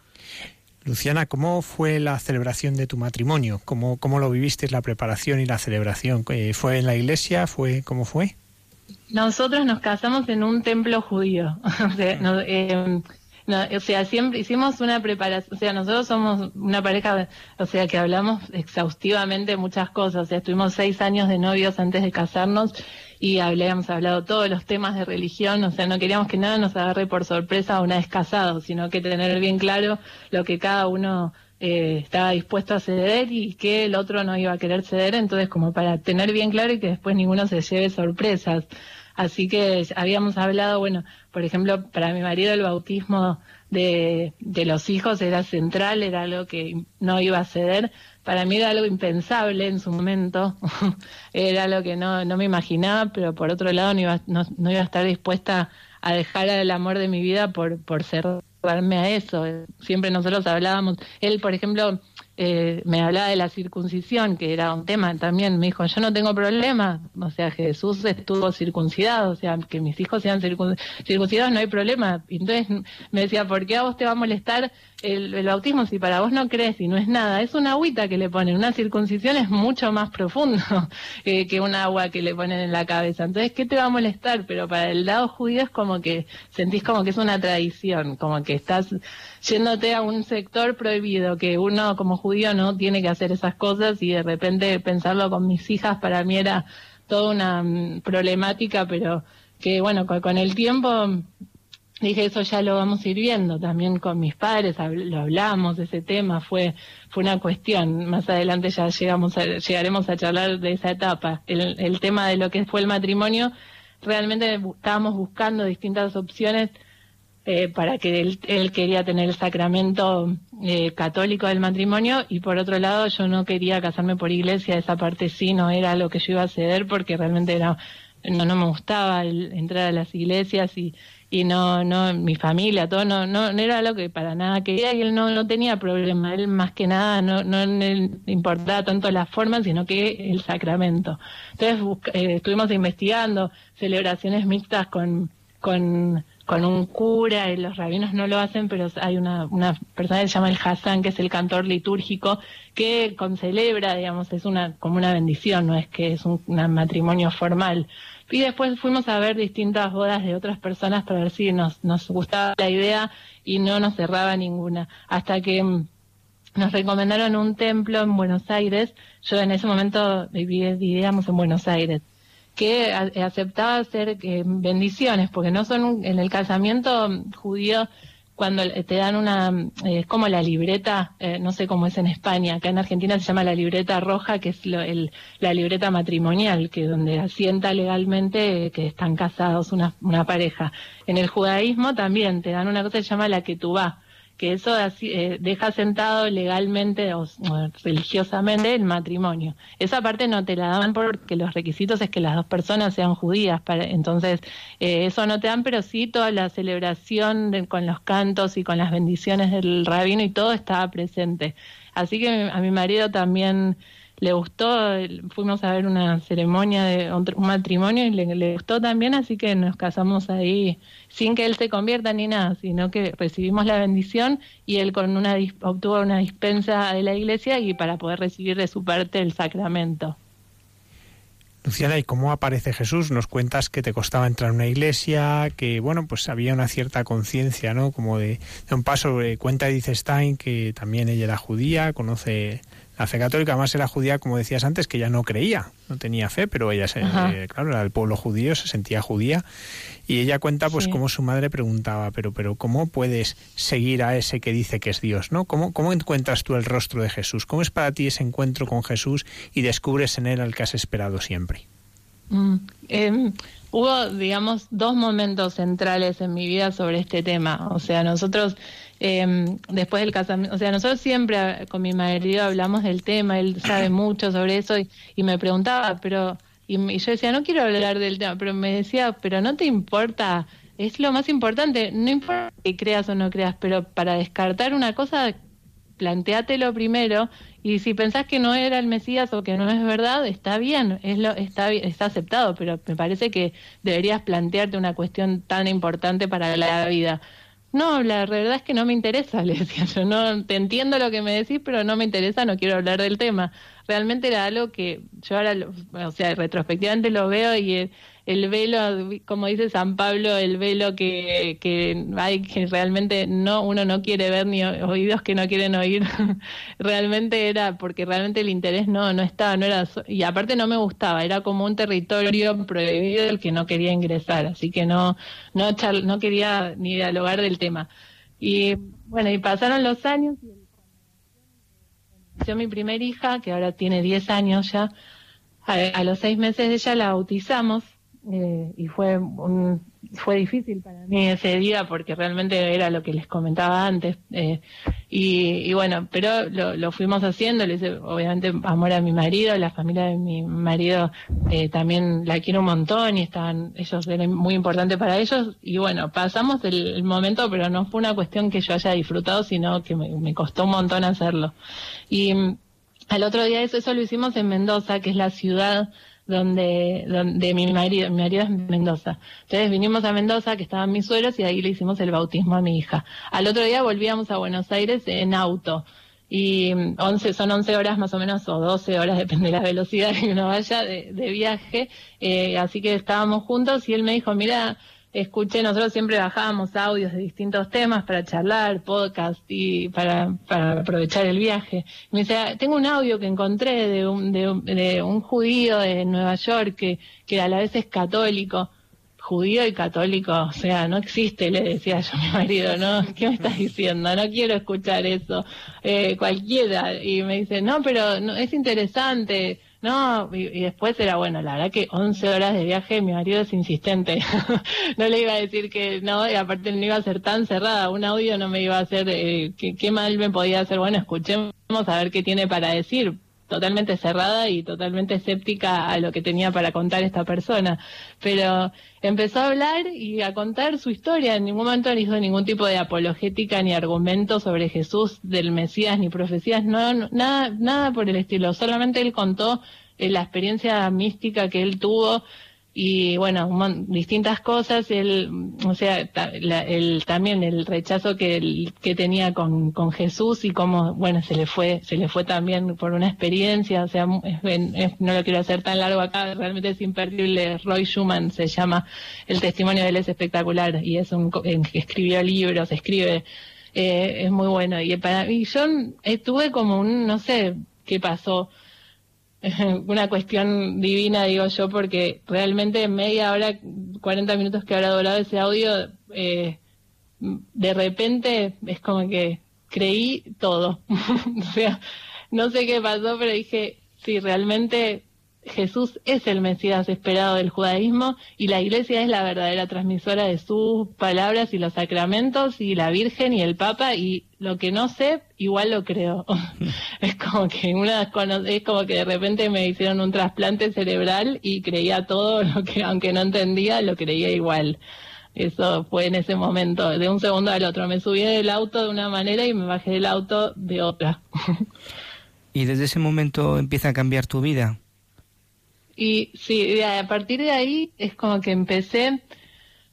S2: Luciana, ¿cómo fue la celebración de tu matrimonio? ¿Cómo, cómo lo viviste, la preparación y la celebración? Eh, ¿Fue en la iglesia? ¿Fue ¿Cómo fue?
S7: Nosotros nos casamos en un templo judío. o sea, eh, no, o sea, siempre hicimos una preparación, o sea, nosotros somos una pareja, o sea, que hablamos exhaustivamente muchas cosas, o sea, estuvimos seis años de novios antes de casarnos y habíamos hablado todos los temas de religión, o sea, no queríamos que nada nos agarre por sorpresa una vez casados, sino que tener bien claro lo que cada uno eh, estaba dispuesto a ceder y que el otro no iba a querer ceder, entonces como para tener bien claro y que después ninguno se lleve sorpresas. Así que habíamos hablado, bueno, por ejemplo, para mi marido el bautismo de, de los hijos era central, era algo que no iba a ceder. Para mí era algo impensable en su momento, era algo que no, no me imaginaba, pero por otro lado no iba, no, iba a estar dispuesta a dejar el amor de mi vida por, por cerrarme a eso. Siempre nosotros hablábamos, él, por ejemplo, eh, me hablaba de la circuncisión, que era un tema también, me dijo, yo no tengo problema, o sea, Jesús estuvo circuncidado, o sea, que mis hijos sean circuncidados no hay problema. entonces me decía, ¿por qué a vos te va a molestar el, bautismo si para vos no crees y no es nada? Es una agüita que le ponen, una circuncisión es mucho más profundo que un agua que le ponen en la cabeza. Entonces, ¿qué te va a molestar? Pero para el lado judío es como que sentís como que es una tradición, como que estás yéndote a un sector prohibido, que uno como judío no tiene que hacer esas cosas y de repente pensarlo con mis hijas para mí era toda una mm, problemática, pero que bueno, con, el tiempo dije eso ya lo vamos a ir viendo. También con mis padres lo hablamos ese tema fue fue una cuestión. Más adelante ya llegamos llegaremos a charlar de esa etapa. El, el tema de lo que fue el matrimonio realmente estábamos buscando distintas opciones eh, para que él, quería tener el sacramento eh, católico del matrimonio y por otro lado yo no quería casarme por iglesia, esa parte sí no era lo que yo iba a ceder porque realmente no, no me gustaba entrar a las iglesias y, y no, no, mi familia, todo, no, no, no era lo que para nada quería y él no, no tenía problema, él más que nada no, no le importaba tanto la forma, sino que el sacramento. Entonces eh, estuvimos investigando celebraciones mixtas con, con con un cura, y los rabinos no lo hacen, pero hay una, una persona que se llama el Hassan, que es el cantor litúrgico, que concelebra, digamos, es una como una bendición, no es que es un, matrimonio formal. Y después fuimos a ver distintas bodas de otras personas para ver si nos, nos gustaba la idea y no nos cerraba ninguna. Hasta que mm, nos recomendaron un templo en Buenos Aires. Yo en ese momento vivíamos en Buenos Aires que aceptaba hacer eh, bendiciones, porque no son en el casamiento judío cuando te dan una, eh, es como la libreta, eh, no sé cómo es en España, acá en Argentina se llama la libreta roja, que es la libreta matrimonial, que donde asienta legalmente que están casados una, una pareja. En el judaísmo también te dan una cosa que se llama la que tú vas que eso eh, deja sentado legalmente o, religiosamente el matrimonio. Esa parte no te la dan porque los requisitos es que las dos personas sean judías, para, entonces eh, eso no te dan, pero sí toda la celebración con los cantos y con las bendiciones del rabino y todo estaba presente. Así que a mi marido también le gustó, fuimos a ver una ceremonia de un matrimonio y le, gustó también, así que nos casamos ahí sin que él se convierta ni nada, sino que recibimos la bendición y él con una obtuvo una dispensa de la iglesia y para poder recibir de su parte el sacramento.
S2: Luciana, ¿y cómo aparece Jesús? Nos cuentas que te costaba entrar a una iglesia, que bueno, pues había una cierta conciencia, ¿no? Como de, de, un paso. Eh, cuenta dice Stein que también ella era judía, conoce la fe católica, además era judía, como decías antes, que ya no creía, no tenía fe, pero ella, se, eh, claro, era del pueblo judío, se sentía judía. Y ella cuenta, pues, cómo su madre preguntaba, pero, pero, ¿cómo puedes seguir a ese que dice que es Dios, no? ¿Cómo, ¿Cómo encuentras tú el rostro de Jesús? ¿Cómo es para ti ese encuentro con Jesús y descubres en él al que has esperado siempre?
S7: Mm, em, hubo, digamos, dos momentos centrales en mi vida sobre este tema. O sea, nosotros eh, después del casamiento, o sea, nosotros siempre con mi marido hablamos del tema, él sabe mucho sobre eso y, me preguntaba, pero, y, yo decía, no quiero hablar del tema, pero me decía, pero no te importa, es lo más importante, no importa que creas o no creas, pero para descartar una cosa, planteátelo primero y si pensás que no era el Mesías o que no es verdad, está bien, es lo, está, está aceptado, pero me parece que deberías plantearte una cuestión tan importante para la vida. No, la verdad es que no me interesa, le decía yo, no te entiendo lo que me decís, pero no me interesa, no quiero hablar del tema. Realmente era algo que yo ahora, o sea, retrospectivamente lo veo y el velo, como dice San Pablo, el velo que, que hay que realmente no uno no quiere ver ni oídos que no quieren oír, realmente era porque realmente el interés no no estaba, no era y aparte no me gustaba, era como un territorio prohibido el que no quería ingresar, así que no no no quería ni dialogar del tema. Y bueno, y pasaron los años y mi primer hija, que ahora tiene 10 años ya, a, a los seis meses de ella la bautizamos eh, y fue un, fue difícil para mí ese día porque realmente era lo que les comentaba antes. Eh, y, bueno, pero lo, fuimos haciendo, le hice obviamente amor a mi marido, la familia de mi marido eh, también la quiero un montón y estaban, ellos eran muy importante para ellos. Y bueno, pasamos el, momento, pero no fue una cuestión que yo haya disfrutado, sino que me, me costó un montón hacerlo. Y mm, al otro día eso, eso lo hicimos en Mendoza, que es la ciudad donde, donde mi marido, mi marido es Mendoza. Entonces vinimos a Mendoza, que estaban mis suegros, y ahí le hicimos el bautismo a mi hija. Al otro día volvíamos a Buenos Aires en auto. Y 11, son 11 horas más o menos, o 12 horas, depende de la velocidad que uno vaya de, viaje. Eh, así que estábamos juntos y él me dijo, mira, escuché, nosotros siempre bajábamos audios de distintos temas para charlar, podcast y para, para aprovechar el viaje. me dice, tengo un audio que encontré de un, de, de un judío de Nueva York que, que a la vez es católico. Judío y católico, o sea, no existe, le decía yo a mi marido, ¿no? ¿Qué me estás diciendo? No quiero escuchar eso. Eh, cualquiera. Y me dice, no, pero no, es interesante no, y, después era bueno, la verdad que 11 horas de viaje, mi marido es insistente. no le iba a decir que no, y aparte no iba a ser tan cerrada. Un audio no me iba a hacer, eh, ¿qué, mal me podía hacer. Bueno, escuchemos a ver qué tiene para decir totalmente cerrada y totalmente escéptica a lo que tenía para contar esta persona. Pero empezó a hablar y a contar su historia. En ningún momento no hizo ningún tipo de apologética ni argumento sobre Jesús, del Mesías, ni profecías, no, nada, nada por el estilo. Solamente él contó eh, la experiencia mística que él tuvo y bueno, distintas cosas, él, o sea, el, también el rechazo que, que tenía con, con Jesús y cómo, bueno, se le fue, se le fue también por una experiencia, o sea, no lo quiero hacer tan largo acá, realmente es imperdible, Roy Schumann se llama, el testimonio de él es espectacular y es un, escribió libros, escribe, eh, es muy bueno y para mí yo estuve como un, no sé qué pasó, una cuestión divina, digo yo, porque realmente media hora, 40 minutos que habrá durado ese audio, eh, de repente es como que creí todo. o sea, no sé qué pasó, pero dije, sí, realmente Jesús es el Mesías esperado del judaísmo y la iglesia es la verdadera transmisora de sus palabras y los sacramentos y la Virgen y el Papa y lo que no sé, igual lo creo. es como que una es como que de repente me hicieron un trasplante cerebral y creía todo lo que aunque no entendía, lo creía igual. Eso fue en ese momento, de un segundo al otro. Me subí del auto de una manera y me bajé del auto de otra.
S6: ¿Y desde ese momento empieza a cambiar tu vida?
S7: Y sí, a partir de ahí es como que empecé,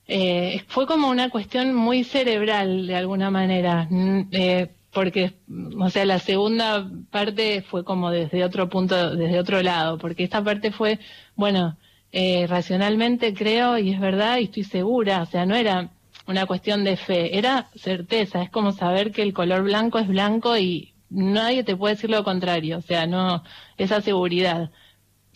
S7: eh, fue como una cuestión muy cerebral de alguna manera, eh, porque, o sea, la segunda parte fue como desde otro punto, desde otro lado, porque esta parte fue, bueno, eh, racionalmente creo y es verdad y estoy segura, o sea, no era una cuestión de fe, era certeza, es como saber que el color blanco es blanco y nadie te puede decir lo contrario, o sea, no, esa seguridad.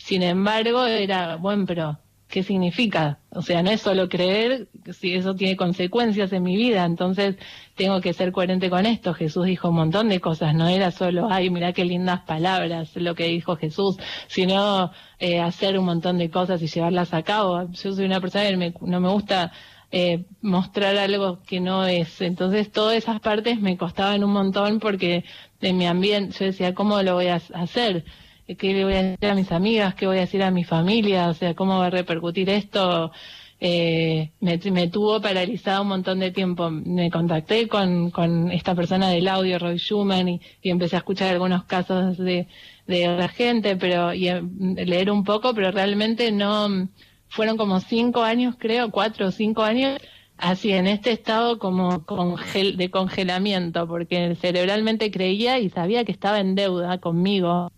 S7: Sin embargo, era, bueno, pero ¿qué significa? O sea, no es solo creer, si eso tiene consecuencias en mi vida, entonces tengo que ser coherente con esto. Jesús dijo un montón de cosas, no era solo, ay, mira qué lindas palabras lo que dijo Jesús, sino eh, hacer un montón de cosas y llevarlas a cabo. Yo soy una persona que no me gusta eh, mostrar algo que no es. Entonces, todas esas partes me costaban un montón porque en mi ambiente, yo decía, ¿cómo lo voy a hacer? Qué le voy a decir a mis amigas, qué voy a decir a mi familia, o sea, cómo va a repercutir esto. Eh, me, tuvo paralizado un montón de tiempo. Me contacté con, con esta persona del audio, Roy Schumann, y, empecé a escuchar algunos casos de, de la gente, pero y eh, leer un poco, pero realmente no, fueron como cinco años, creo, cuatro o cinco años, así en este estado como de congelamiento, porque cerebralmente creía y sabía que estaba en deuda conmigo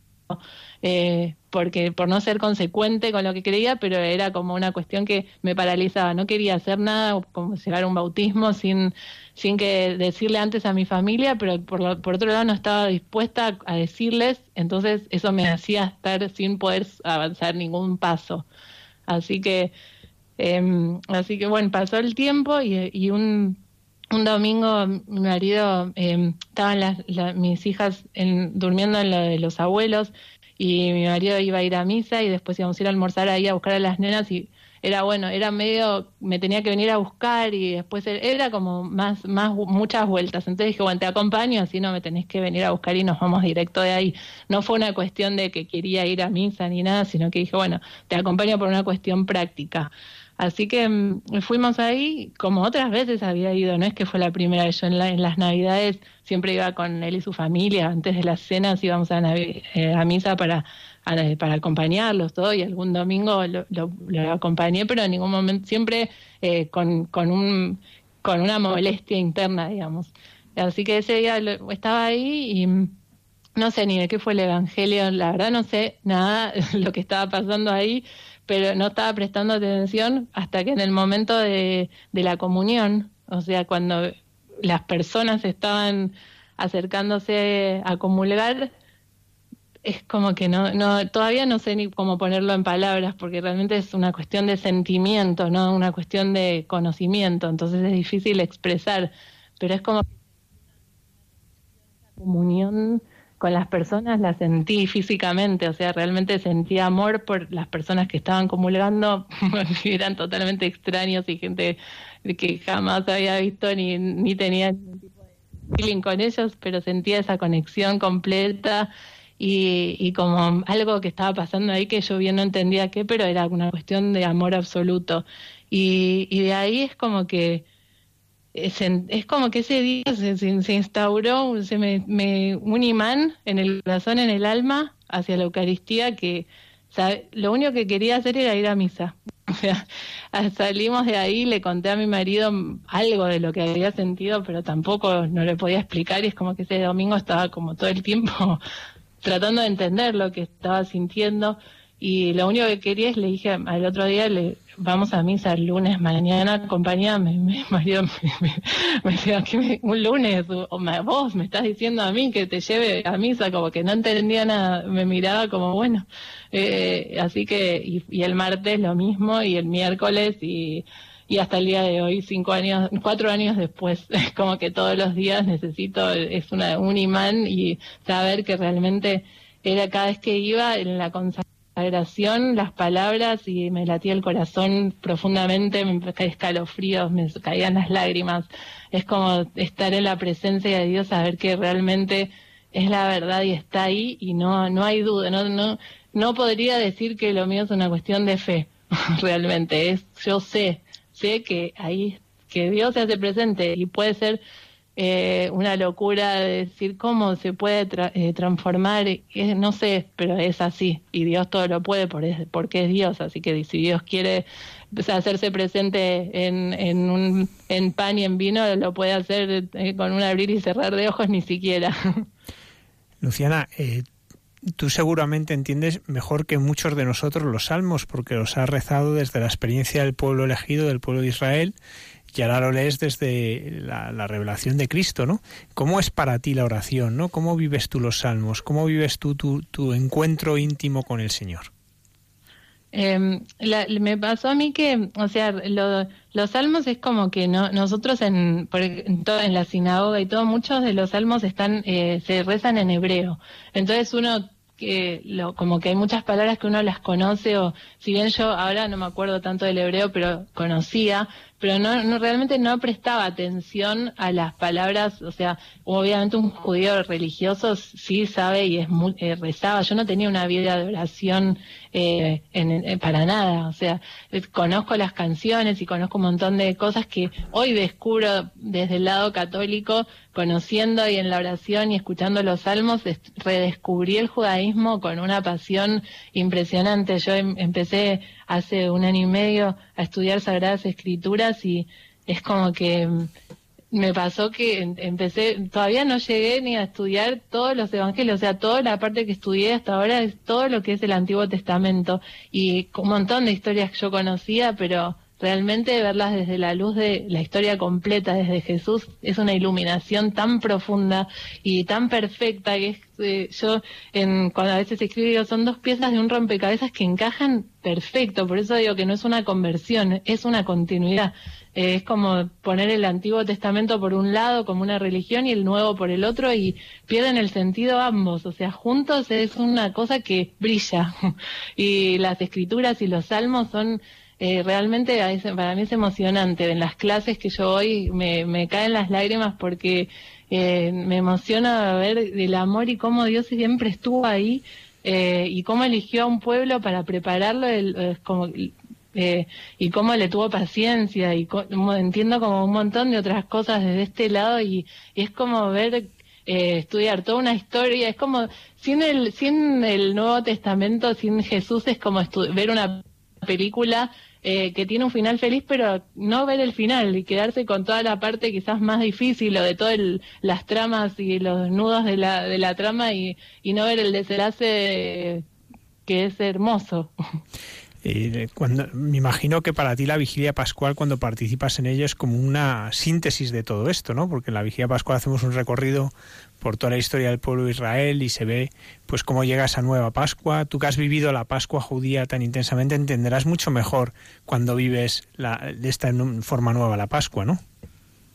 S7: eh, porque por no ser consecuente con lo que creía, pero era como una cuestión que me paralizaba. No quería hacer nada, como llegar a un bautismo sin, sin que decirle antes a mi familia, pero por, por otro lado no estaba dispuesta a decirles, entonces eso me hacía estar sin poder avanzar ningún paso. Así que, eh, así que bueno, pasó el tiempo y un un domingo mi marido eh, estaban las, mis hijas en, durmiendo en lo de los abuelos y mi marido iba a ir a misa y después íbamos a ir a almorzar ahí a buscar a las nenas y era bueno, era medio, me tenía que venir a buscar y después era como más, más, muchas vueltas. Entonces dije, bueno, te acompaño, así no me tenés que venir a buscar y nos vamos directo de ahí. No fue una cuestión de que quería ir a misa ni nada, sino que dije, bueno, te acompaño por una cuestión práctica. Así que mm, fuimos ahí, como otras veces había ido, no es que fue la primera vez, yo en, en las navidades siempre iba con él y su familia, antes de las cenas íbamos a, eh, a misa para para acompañarlos todo y algún domingo lo, lo, acompañé, pero en ningún momento, siempre eh, con, con, un, con una molestia interna, digamos. Así que ese día estaba ahí y no sé ni de qué fue el Evangelio, la verdad no sé nada lo que estaba pasando ahí, pero no estaba prestando atención hasta que en el momento de, de la comunión, o sea, cuando las personas estaban acercándose a comulgar, es como que no, no, todavía no sé ni cómo ponerlo en palabras, porque realmente es una cuestión de sentimiento, no una cuestión de conocimiento, entonces es difícil expresar, pero es como la comunión con las personas la sentí físicamente, o sea, realmente sentí amor por las personas que estaban comulgando, eran totalmente extraños y gente que jamás había visto ni, ni tenía ningún tipo de feeling con ellos, pero sentía esa conexión completa y, y, como algo que estaba pasando ahí que yo bien no entendía qué, pero era una cuestión de amor absoluto. Y, y de ahí es como que es, es como que ese día se, se, instauró se me, un imán en el corazón, en el alma, hacia la Eucaristía, que lo único que quería hacer era ir a misa. O sea, salimos de ahí, le conté a mi marido algo de lo que había sentido, pero tampoco no le podía explicar y es como que ese domingo estaba como todo el tiempo tratando de entender lo que estaba sintiendo y lo único que quería es le dije al otro día le vamos a misa el lunes mañana acompañame mi marido me, me, decía que un lunes o vos me estás diciendo a mí que te lleve a misa como que no entendía nada me miraba como bueno eh, así que y, el martes lo mismo y el miércoles y y hasta el día de hoy, cinco años, cuatro años después, es como que todos los días necesito, es una, un imán y saber que realmente era cada vez que iba en la consagración, las palabras y me latía el corazón profundamente, me caía escalofríos, me caían las lágrimas. Es como estar en la presencia de Dios, saber que realmente es la verdad y está ahí y no, no hay duda, no, no, no podría decir que lo mío es una cuestión de fe, realmente, es, yo sé, sé que ahí, que Dios se hace presente y puede ser eh, una locura decir cómo se puede eh, transformar, no sé, pero es así y Dios todo lo puede porque es Dios, así que si Dios quiere hacerse presente en, en, un, en pan y en vino, lo puede hacer eh, con un abrir y cerrar de ojos ni siquiera.
S2: Luciana, tú seguramente entiendes mejor que muchos de nosotros los salmos, porque los has rezado desde la experiencia del pueblo elegido, del pueblo de Israel, y ahora lo lees desde la, revelación de Cristo, ¿no? ¿Cómo es para ti la oración, ¿no? ¿Cómo vives tú los salmos? ¿Cómo vives tú tu, tu encuentro íntimo con el Señor?
S7: Eh, me pasó a mí que, o sea, los salmos es como que no, nosotros en, en, en la sinagoga y todo, muchos de los salmos están, eh, se rezan en hebreo. Entonces uno que lo, como que hay muchas palabras que uno las conoce o si bien yo ahora no me acuerdo tanto del hebreo pero conocía pero no, no realmente no prestaba atención a las palabras, o sea, obviamente un judío religioso sí sabe y es muy, eh, rezaba, yo no tenía una vida de oración eh, en, para nada, o sea, conozco las canciones y conozco un montón de cosas que hoy descubro desde el lado católico, conociendo y en la oración y escuchando los salmos, redescubrí el judaísmo con una pasión impresionante. Yo em, empecé hace un año y medio a estudiar Sagradas Escrituras y es como que mm, me pasó que em, empecé, todavía no llegué ni a estudiar todos los evangelios, o sea, toda la parte que estudié hasta ahora es todo lo que es el Antiguo Testamento y un montón de historias que yo conocía, pero realmente verlas desde la luz de la historia completa, desde Jesús, es una iluminación tan profunda y tan perfecta que es, eh, yo en, cuando a veces escribo digo, son dos piezas de un rompecabezas que encajan perfecto, por eso digo que no es una conversión, es una continuidad. Eh, es como poner el Antiguo Testamento por un lado como una religión y el Nuevo por el otro y pierden el sentido ambos, o sea, juntos es una cosa que brilla y las escrituras y los salmos son eh, realmente para mí es emocionante. En las clases que yo voy me, caen las lágrimas porque eh, me emociona ver el amor y cómo Dios siempre estuvo ahí eh, y cómo eligió a un pueblo para prepararlo el, como, y cómo le tuvo paciencia y entiendo como un montón de otras cosas desde este lado y, es como ver estudiar toda una historia es como sin el sin el Nuevo Testamento sin Jesús es como ver una película eh, que tiene un final feliz, pero no ver el final y quedarse con toda la parte quizás más difícil o de todas las tramas y los nudos de la, de la trama y, y no ver el desenlace que es hermoso.
S2: Eh, cuando, me imagino que para ti la vigilia pascual, cuando participas en ello, es como una síntesis de todo esto, ¿no? Porque en la vigilia pascual hacemos un recorrido por toda la historia del pueblo de Israel y se ve pues cómo llega esa nueva Pascua. Tú que has vivido la Pascua judía tan intensamente entenderás mucho mejor cuando vives la, de esta forma nueva la Pascua, ¿no?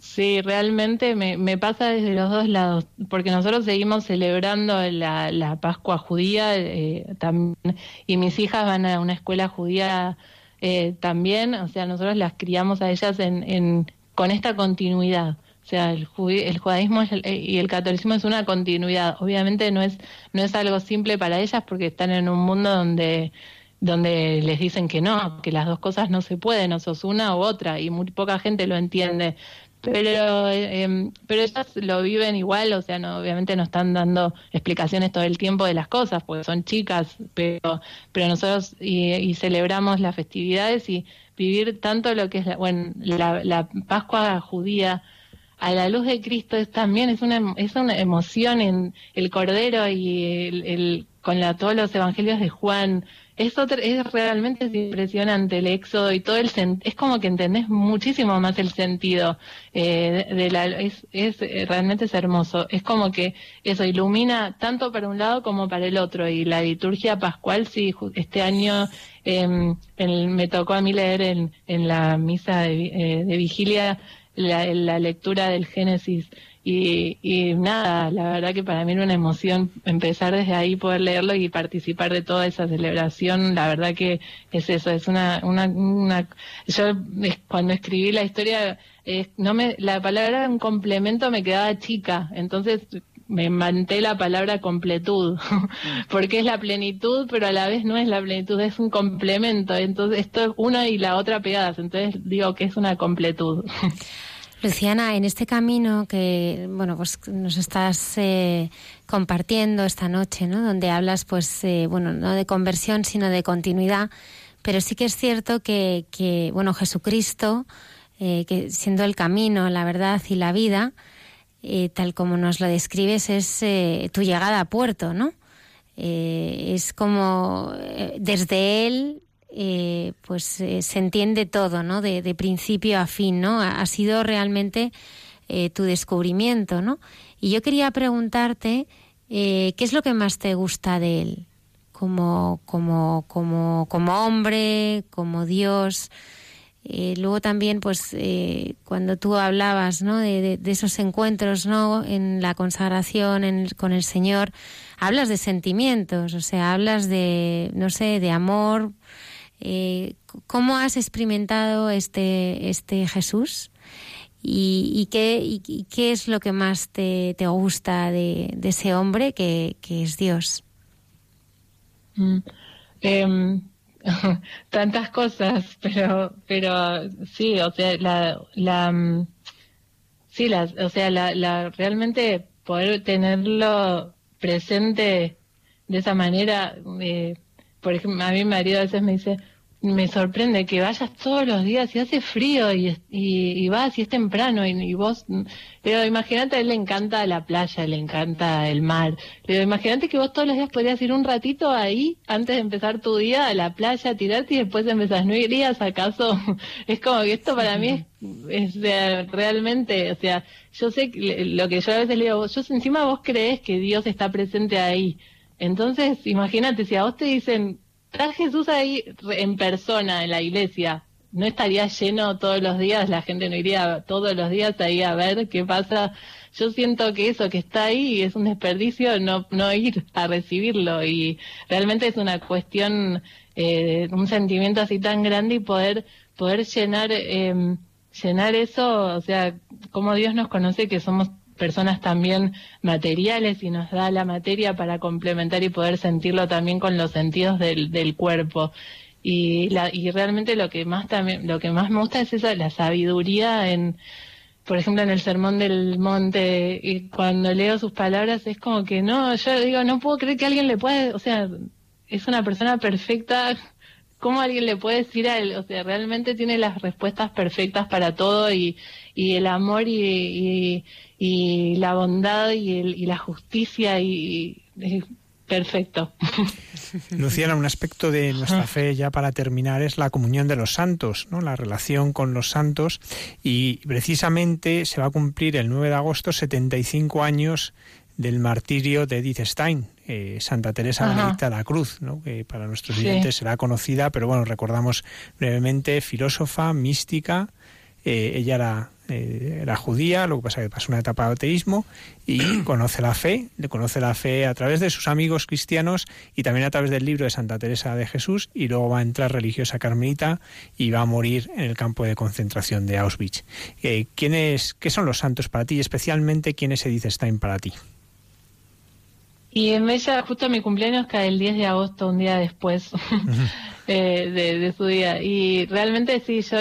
S7: Sí, realmente me, me, pasa desde los dos lados, porque nosotros seguimos celebrando la, la Pascua judía eh, también, y mis hijas van a una escuela judía eh, también, o sea, nosotros las criamos a ellas en, en, con esta continuidad. O sea, el, el judaísmo y el catolicismo es una continuidad. Obviamente no es, no es algo simple para ellas porque están en un mundo donde donde les dicen que no, que las dos cosas no se pueden, o sos una u otra, y muy poca gente lo entiende pero eh, pero ellas lo viven igual, o sea, no, obviamente no están dando explicaciones todo el tiempo de las cosas, porque son chicas, pero pero nosotros y, celebramos las festividades y vivir tanto lo que es la, bueno, la, la Pascua judía a la luz de Cristo es también es una es una emoción en el Cordero y el, el con la, todos los evangelios de Juan es, es realmente impresionante el éxodo y todo el es como que entendés muchísimo más el sentido eh, de, la es, es eh, realmente es hermoso. Es como que eso ilumina tanto para un lado como para el otro. Y la liturgia pascual sí este año eh, me tocó a mí leer en, en la misa de, eh, de vigilia la lectura del Génesis y, y, nada, la verdad que para mí era una emoción empezar desde ahí, poder leerlo y participar de toda esa celebración. La verdad que es eso, es una, una, una yo cuando escribí la historia, no me, la palabra un complemento me quedaba chica, entonces me manté la palabra completud, porque es la plenitud, pero a la vez no es la plenitud, es un complemento. Entonces, esto es una y la otra pegadas, entonces digo que es una completud.
S1: Luciana, en este camino que bueno pues nos estás eh, compartiendo esta noche, ¿no? Donde hablas, pues eh, bueno, no de conversión, sino de continuidad, pero sí que es cierto que, que bueno Jesucristo, eh, que siendo el camino, la verdad y la vida, tal como nos lo describes, es tu llegada a puerto, ¿no? es como desde él eh, pues eh, se entiende todo, ¿no? De, principio a fin, ¿no? Ha, sido realmente eh, tu descubrimiento, ¿no? Y yo quería preguntarte qué es lo que más te gusta de él, como, como, como, como hombre, como Dios. luego también, pues, cuando tú hablabas, ¿no? De, esos encuentros, ¿no? En la consagración con el Señor, hablas de sentimientos, o sea, hablas de, no sé, de amor, eh, ¿Cómo has experimentado este, este Jesús? ¿Y, qué, qué, es lo que más te, te gusta de, ese hombre que, es Dios?
S7: Mm, em, tantas cosas, pero, pero sí, o sea, la, la mm, sí, la, o sea, la, realmente poder tenerlo presente de esa manera, eh, por ejemplo, a mi marido a veces me dice, me sorprende que vayas todos los días y hace frío y, y, vas y es temprano y, vos, pero imagínate, a él le encanta la playa, le encanta el mar, pero imagínate que vos todos los días podrías ir un ratito ahí antes de empezar tu día a la playa, tirarte y después empezás, ¿no irías acaso? es como que esto para mí es, realmente, o sea, yo sé lo que yo a veces le digo, yo encima vos crees que Dios está presente ahí, entonces imagínate, si a vos te dicen, está Jesús ahí en persona en la iglesia, no estaría lleno todos los días, la gente no iría todos los días ahí a ver qué pasa. Yo siento que eso que está ahí es un desperdicio no, no ir a recibirlo. Y realmente es una cuestión, eh, un sentimiento así tan grande y poder, poder llenar, eh, llenar eso, o sea, como Dios nos conoce que somos personas también materiales y nos da la materia para complementar y poder sentirlo también con los sentidos del, del cuerpo. Y, la, y realmente lo que más también, lo que más me gusta es esa, la sabiduría en, por ejemplo, en el Sermón del Monte, y cuando leo sus palabras es como que no, yo digo, no puedo creer que alguien le pueda, o sea, es una persona perfecta, ¿cómo alguien le puede decir a él? O sea, realmente tiene las respuestas perfectas para todo y, y el amor y, y la bondad y, el, y la justicia y, perfecto.
S2: Luciana, un aspecto de nuestra fe ya para terminar es la comunión de los santos, ¿no? la relación con los santos y precisamente se va a cumplir el 9 de agosto 75 años del martirio de Edith Stein, eh, Santa Teresa Benedicta de la Cruz, ¿no? que para nuestros oyentes será conocida, pero bueno, recordamos brevemente, filósofa, mística, eh, ella era eh, era judía, lo que pasa es que pasó una etapa de ateísmo y conoce la fe, le conoce la fe a través de sus amigos cristianos y también a través del libro de Santa Teresa de Jesús y luego va a entrar religiosa carmelita y va a morir en el campo de concentración de Auschwitz. Eh, ¿quiénes, ¿Qué son los santos para ti y especialmente quiénes se dice Stein para ti?
S7: Y en justo mi cumpleaños cae el 10 de agosto, un día después eh, de, su día. Y realmente sí, yo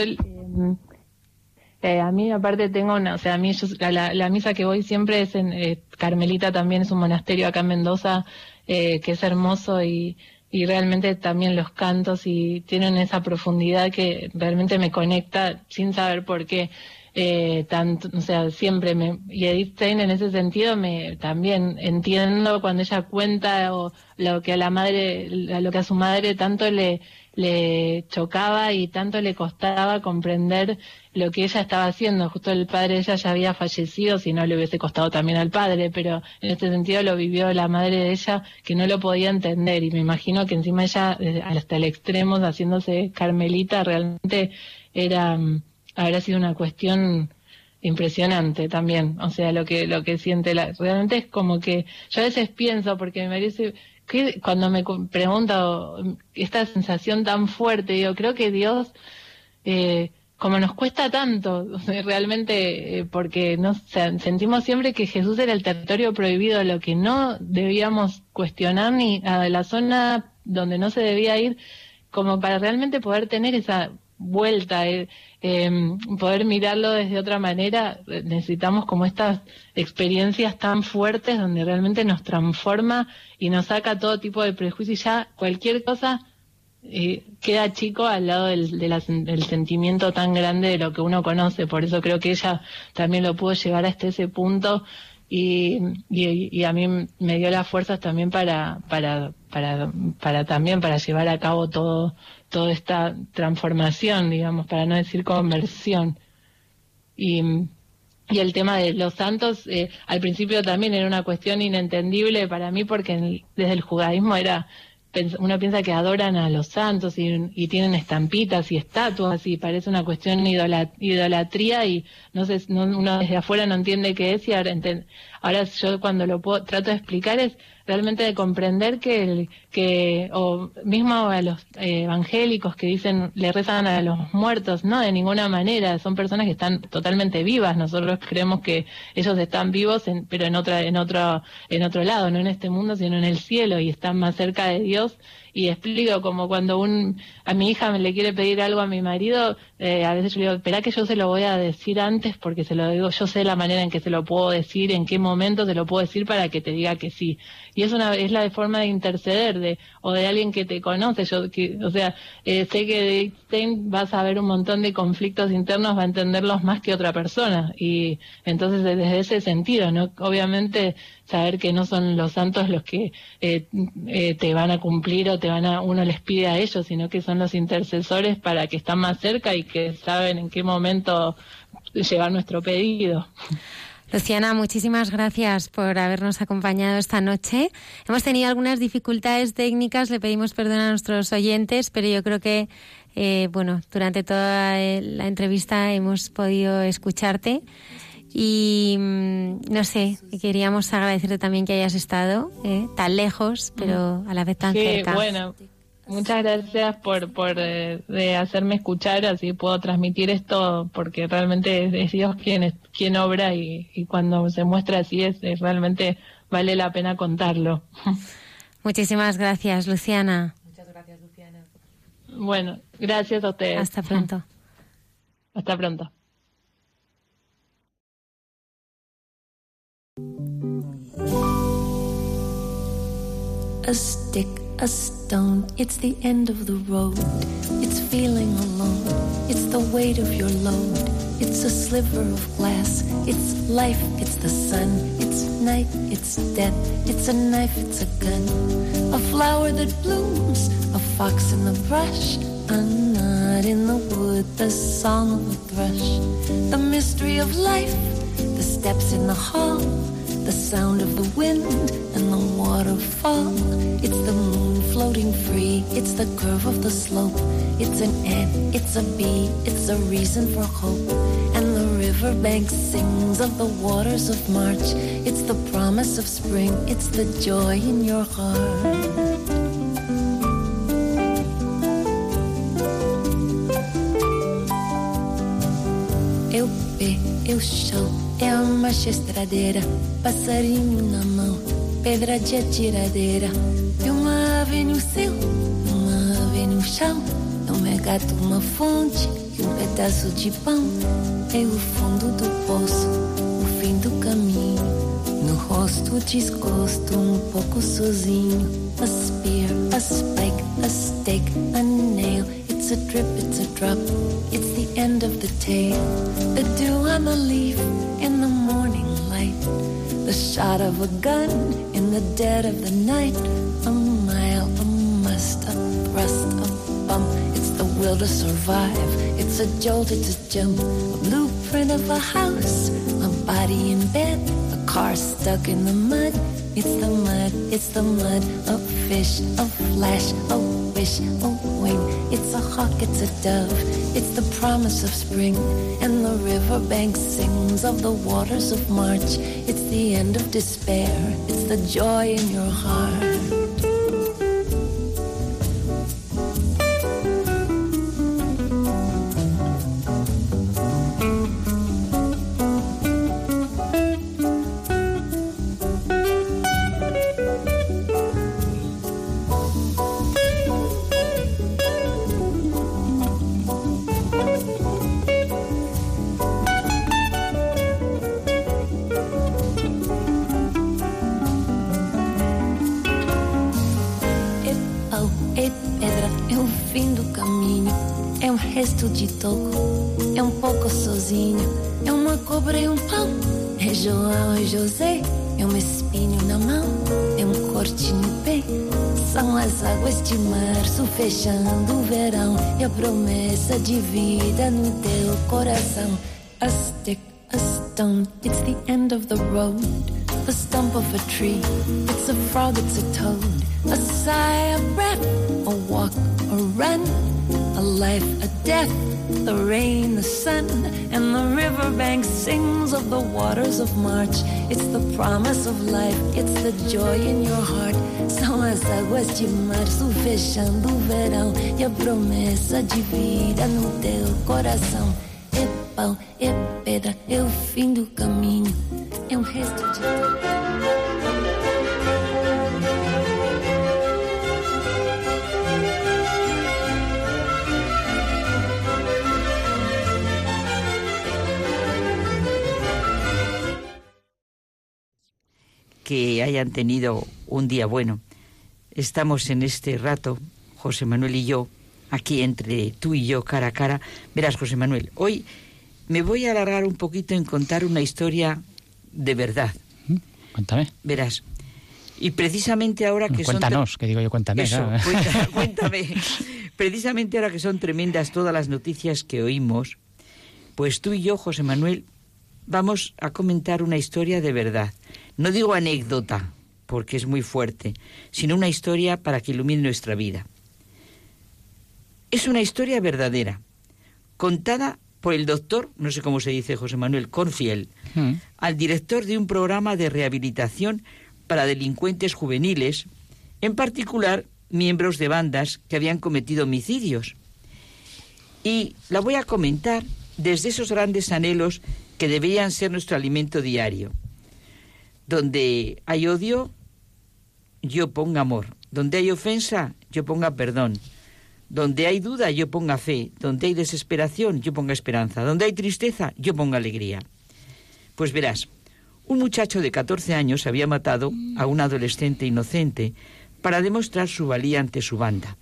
S7: eh, a mí aparte tengo una, o sea, a mí la, misa que voy siempre es en eh, Carmelita también es un monasterio acá en Mendoza eh, que es hermoso y, y realmente también los cantos y tienen esa profundidad que realmente me conecta sin saber por qué. Eh, tanto, o sea, siempre me, y Edith Stein en ese sentido me también entiendo cuando ella cuenta o lo que a la madre, lo que a su madre tanto le, le chocaba y tanto le costaba comprender lo que ella estaba haciendo. Justo el padre de ella ya había fallecido, si no le hubiese costado también al padre, pero en este sentido lo vivió la madre de ella que no lo podía entender y me imagino que encima ella hasta el extremo haciéndose carmelita realmente era mm, habrá sido una cuestión impresionante también, o sea, lo que lo que siente la realmente es como que yo a veces pienso porque me parece que cuando me pregunto esta sensación tan fuerte, digo, creo que Dios eh, como nos cuesta tanto, realmente, eh, porque nos sentimos siempre que Jesús era el territorio prohibido, lo que no debíamos cuestionar ni a la zona donde no se debía ir, como para realmente poder tener esa vuelta, eh, em, poder mirarlo desde otra manera, necesitamos como estas experiencias tan fuertes donde realmente nos transforma y nos saca todo tipo de prejuicio y ya cualquier cosa eh, queda chico al lado del, del, sentimiento tan grande de lo que uno conoce. Por eso creo que ella también lo pudo llevar hasta ese punto y, y, a mí me dio las fuerzas también para, para, para, para también para llevar a cabo todo toda esta transformación, digamos, para no decir conversión. Y, y el tema de los santos, eh, al principio también era una cuestión inentendible para mí porque desde el judaísmo era uno piensa que adoran a los santos y, tienen estampitas y estatuas y parece una cuestión idolatría y no sé, uno desde afuera no entiende qué es y ahora, ahora yo cuando lo puedo, trato de explicar es realmente de comprender que, el, que o mismo a los eh, evangélicos que dicen le rezan a los muertos, no, de ninguna manera, son personas que están totalmente vivas, nosotros creemos que ellos están vivos, pero en otra, en otro, en otro lado, no en este mundo, sino en el cielo y están más cerca de Dios y explico como cuando un a mi hija me le quiere pedir algo a mi marido, eh, a veces yo le digo, espera que yo se lo voy a decir antes porque se lo digo, yo sé la manera en que se lo puedo decir, en qué momento se lo puedo decir para que te diga que sí. Y es una es la forma de interceder de o de alguien que te conoce, yo que, o sea, eh, sé que de Einstein vas a ver un montón de conflictos internos, va a entenderlos más que otra persona y entonces desde ese sentido, ¿no? Obviamente saber que no son los santos los que eh, eh, te van a cumplir o te van a uno les pide a ellos, sino que son los intercesores para que están más cerca y que saben en qué momento llevar nuestro pedido.
S1: Luciana, muchísimas gracias por habernos acompañado esta noche. Hemos tenido algunas dificultades técnicas, le pedimos perdón a nuestros oyentes, pero yo creo que eh, bueno, durante toda la entrevista hemos podido escucharte. Y mm, no sé, queríamos agradecerte también que hayas estado eh, tan lejos, pero a la vez tan
S7: sí,
S1: cerca.
S7: Bueno, muchas gracias por, por eh, de hacerme escuchar, así puedo transmitir esto, porque realmente es, Dios quien, quien obra y, y, cuando se muestra así es, es realmente vale la pena contarlo.
S1: Muchísimas gracias, Luciana.
S5: Muchas gracias, Luciana.
S7: Bueno, gracias a ustedes.
S1: Hasta pronto.
S7: Hasta pronto.
S8: A stick, a stone, it's the end of the road. It's feeling alone, it's the weight of your load. It's a sliver of glass, it's life, it's the sun. It's night, it's death, it's a knife, it's a gun. A flower that blooms, a fox in the brush, a knot in the wood, the song of a thrush. The mystery of life, the steps in the hall, the sound of the wind and the waterfall. It's the moon floating free, it's the curve of the slope. It's an ant, it's a B, it's a reason for hope. And the riverbank sings of the waters of March. It's the promise of spring, it's the joy in your heart. Eu pé, eu chão, é a marcha estradeira, passarinho na mão, pedra de atiradeira. E uma ave no céu, uma ave no chão, é um regato, uma fonte e um pedaço de pão. É o fundo do poço, o fim do caminho. No rosto desgosto, um pouco sozinho. A spear, a spike, a stake, a. It's a drip, it's a drop. It's the end of the tale. The dew on the leaf in the morning light. The shot of a gun in the dead of the night. A mile, a must, a thrust, a bump. It's the will to survive. It's a jolt, it's a jump. A blueprint of a house. A body in bed. A car stuck in the mud. It's the mud, it's the mud. A fish, a flash, a wish, a. It's a hawk, it's a dove. It's the promise of spring. And the riverbank sings of the waters of March. It's the end of despair. It's the joy in your heart. Fechando o verão. E a promessa de vida no teu coração. A stick, a stone, it's the end of the road. The stump of a tree, it's a frog, it's a toad. The waters of March. It's the promise of life, it's the joy in your heart. São as águas de março fechando o verão e a promessa de vida no teu coração.
S9: Tenido un día bueno. Estamos en este rato, José Manuel y yo, aquí entre tú y yo, cara a cara. Verás, José Manuel, hoy me voy a alargar un poquito en contar una historia de verdad.
S10: Cuéntame.
S9: Verás, y precisamente ahora que
S10: Cuéntanos, que digo yo, cuéntame.
S9: Eso, cuéntame. Precisamente ahora que son tremendas todas las noticias que oímos, pues tú y yo, José Manuel, vamos a comentar una historia de verdad. No digo anécdota, porque es muy fuerte, sino una historia para que ilumine nuestra vida. Es una historia verdadera, contada por el doctor, no sé cómo se dice José Manuel, Corfiel, mm. al director de un programa de rehabilitación para delincuentes juveniles, en particular miembros de bandas que habían cometido homicidios. Y la voy a comentar desde esos grandes anhelos que deberían ser nuestro alimento diario. Donde hay odio, yo ponga amor. Donde hay ofensa, yo ponga perdón. Donde hay duda, yo ponga fe. Donde hay desesperación, yo ponga esperanza. Donde hay tristeza, yo ponga alegría. Pues verás, un muchacho de 14 años había matado a un adolescente inocente para demostrar su valía ante su banda.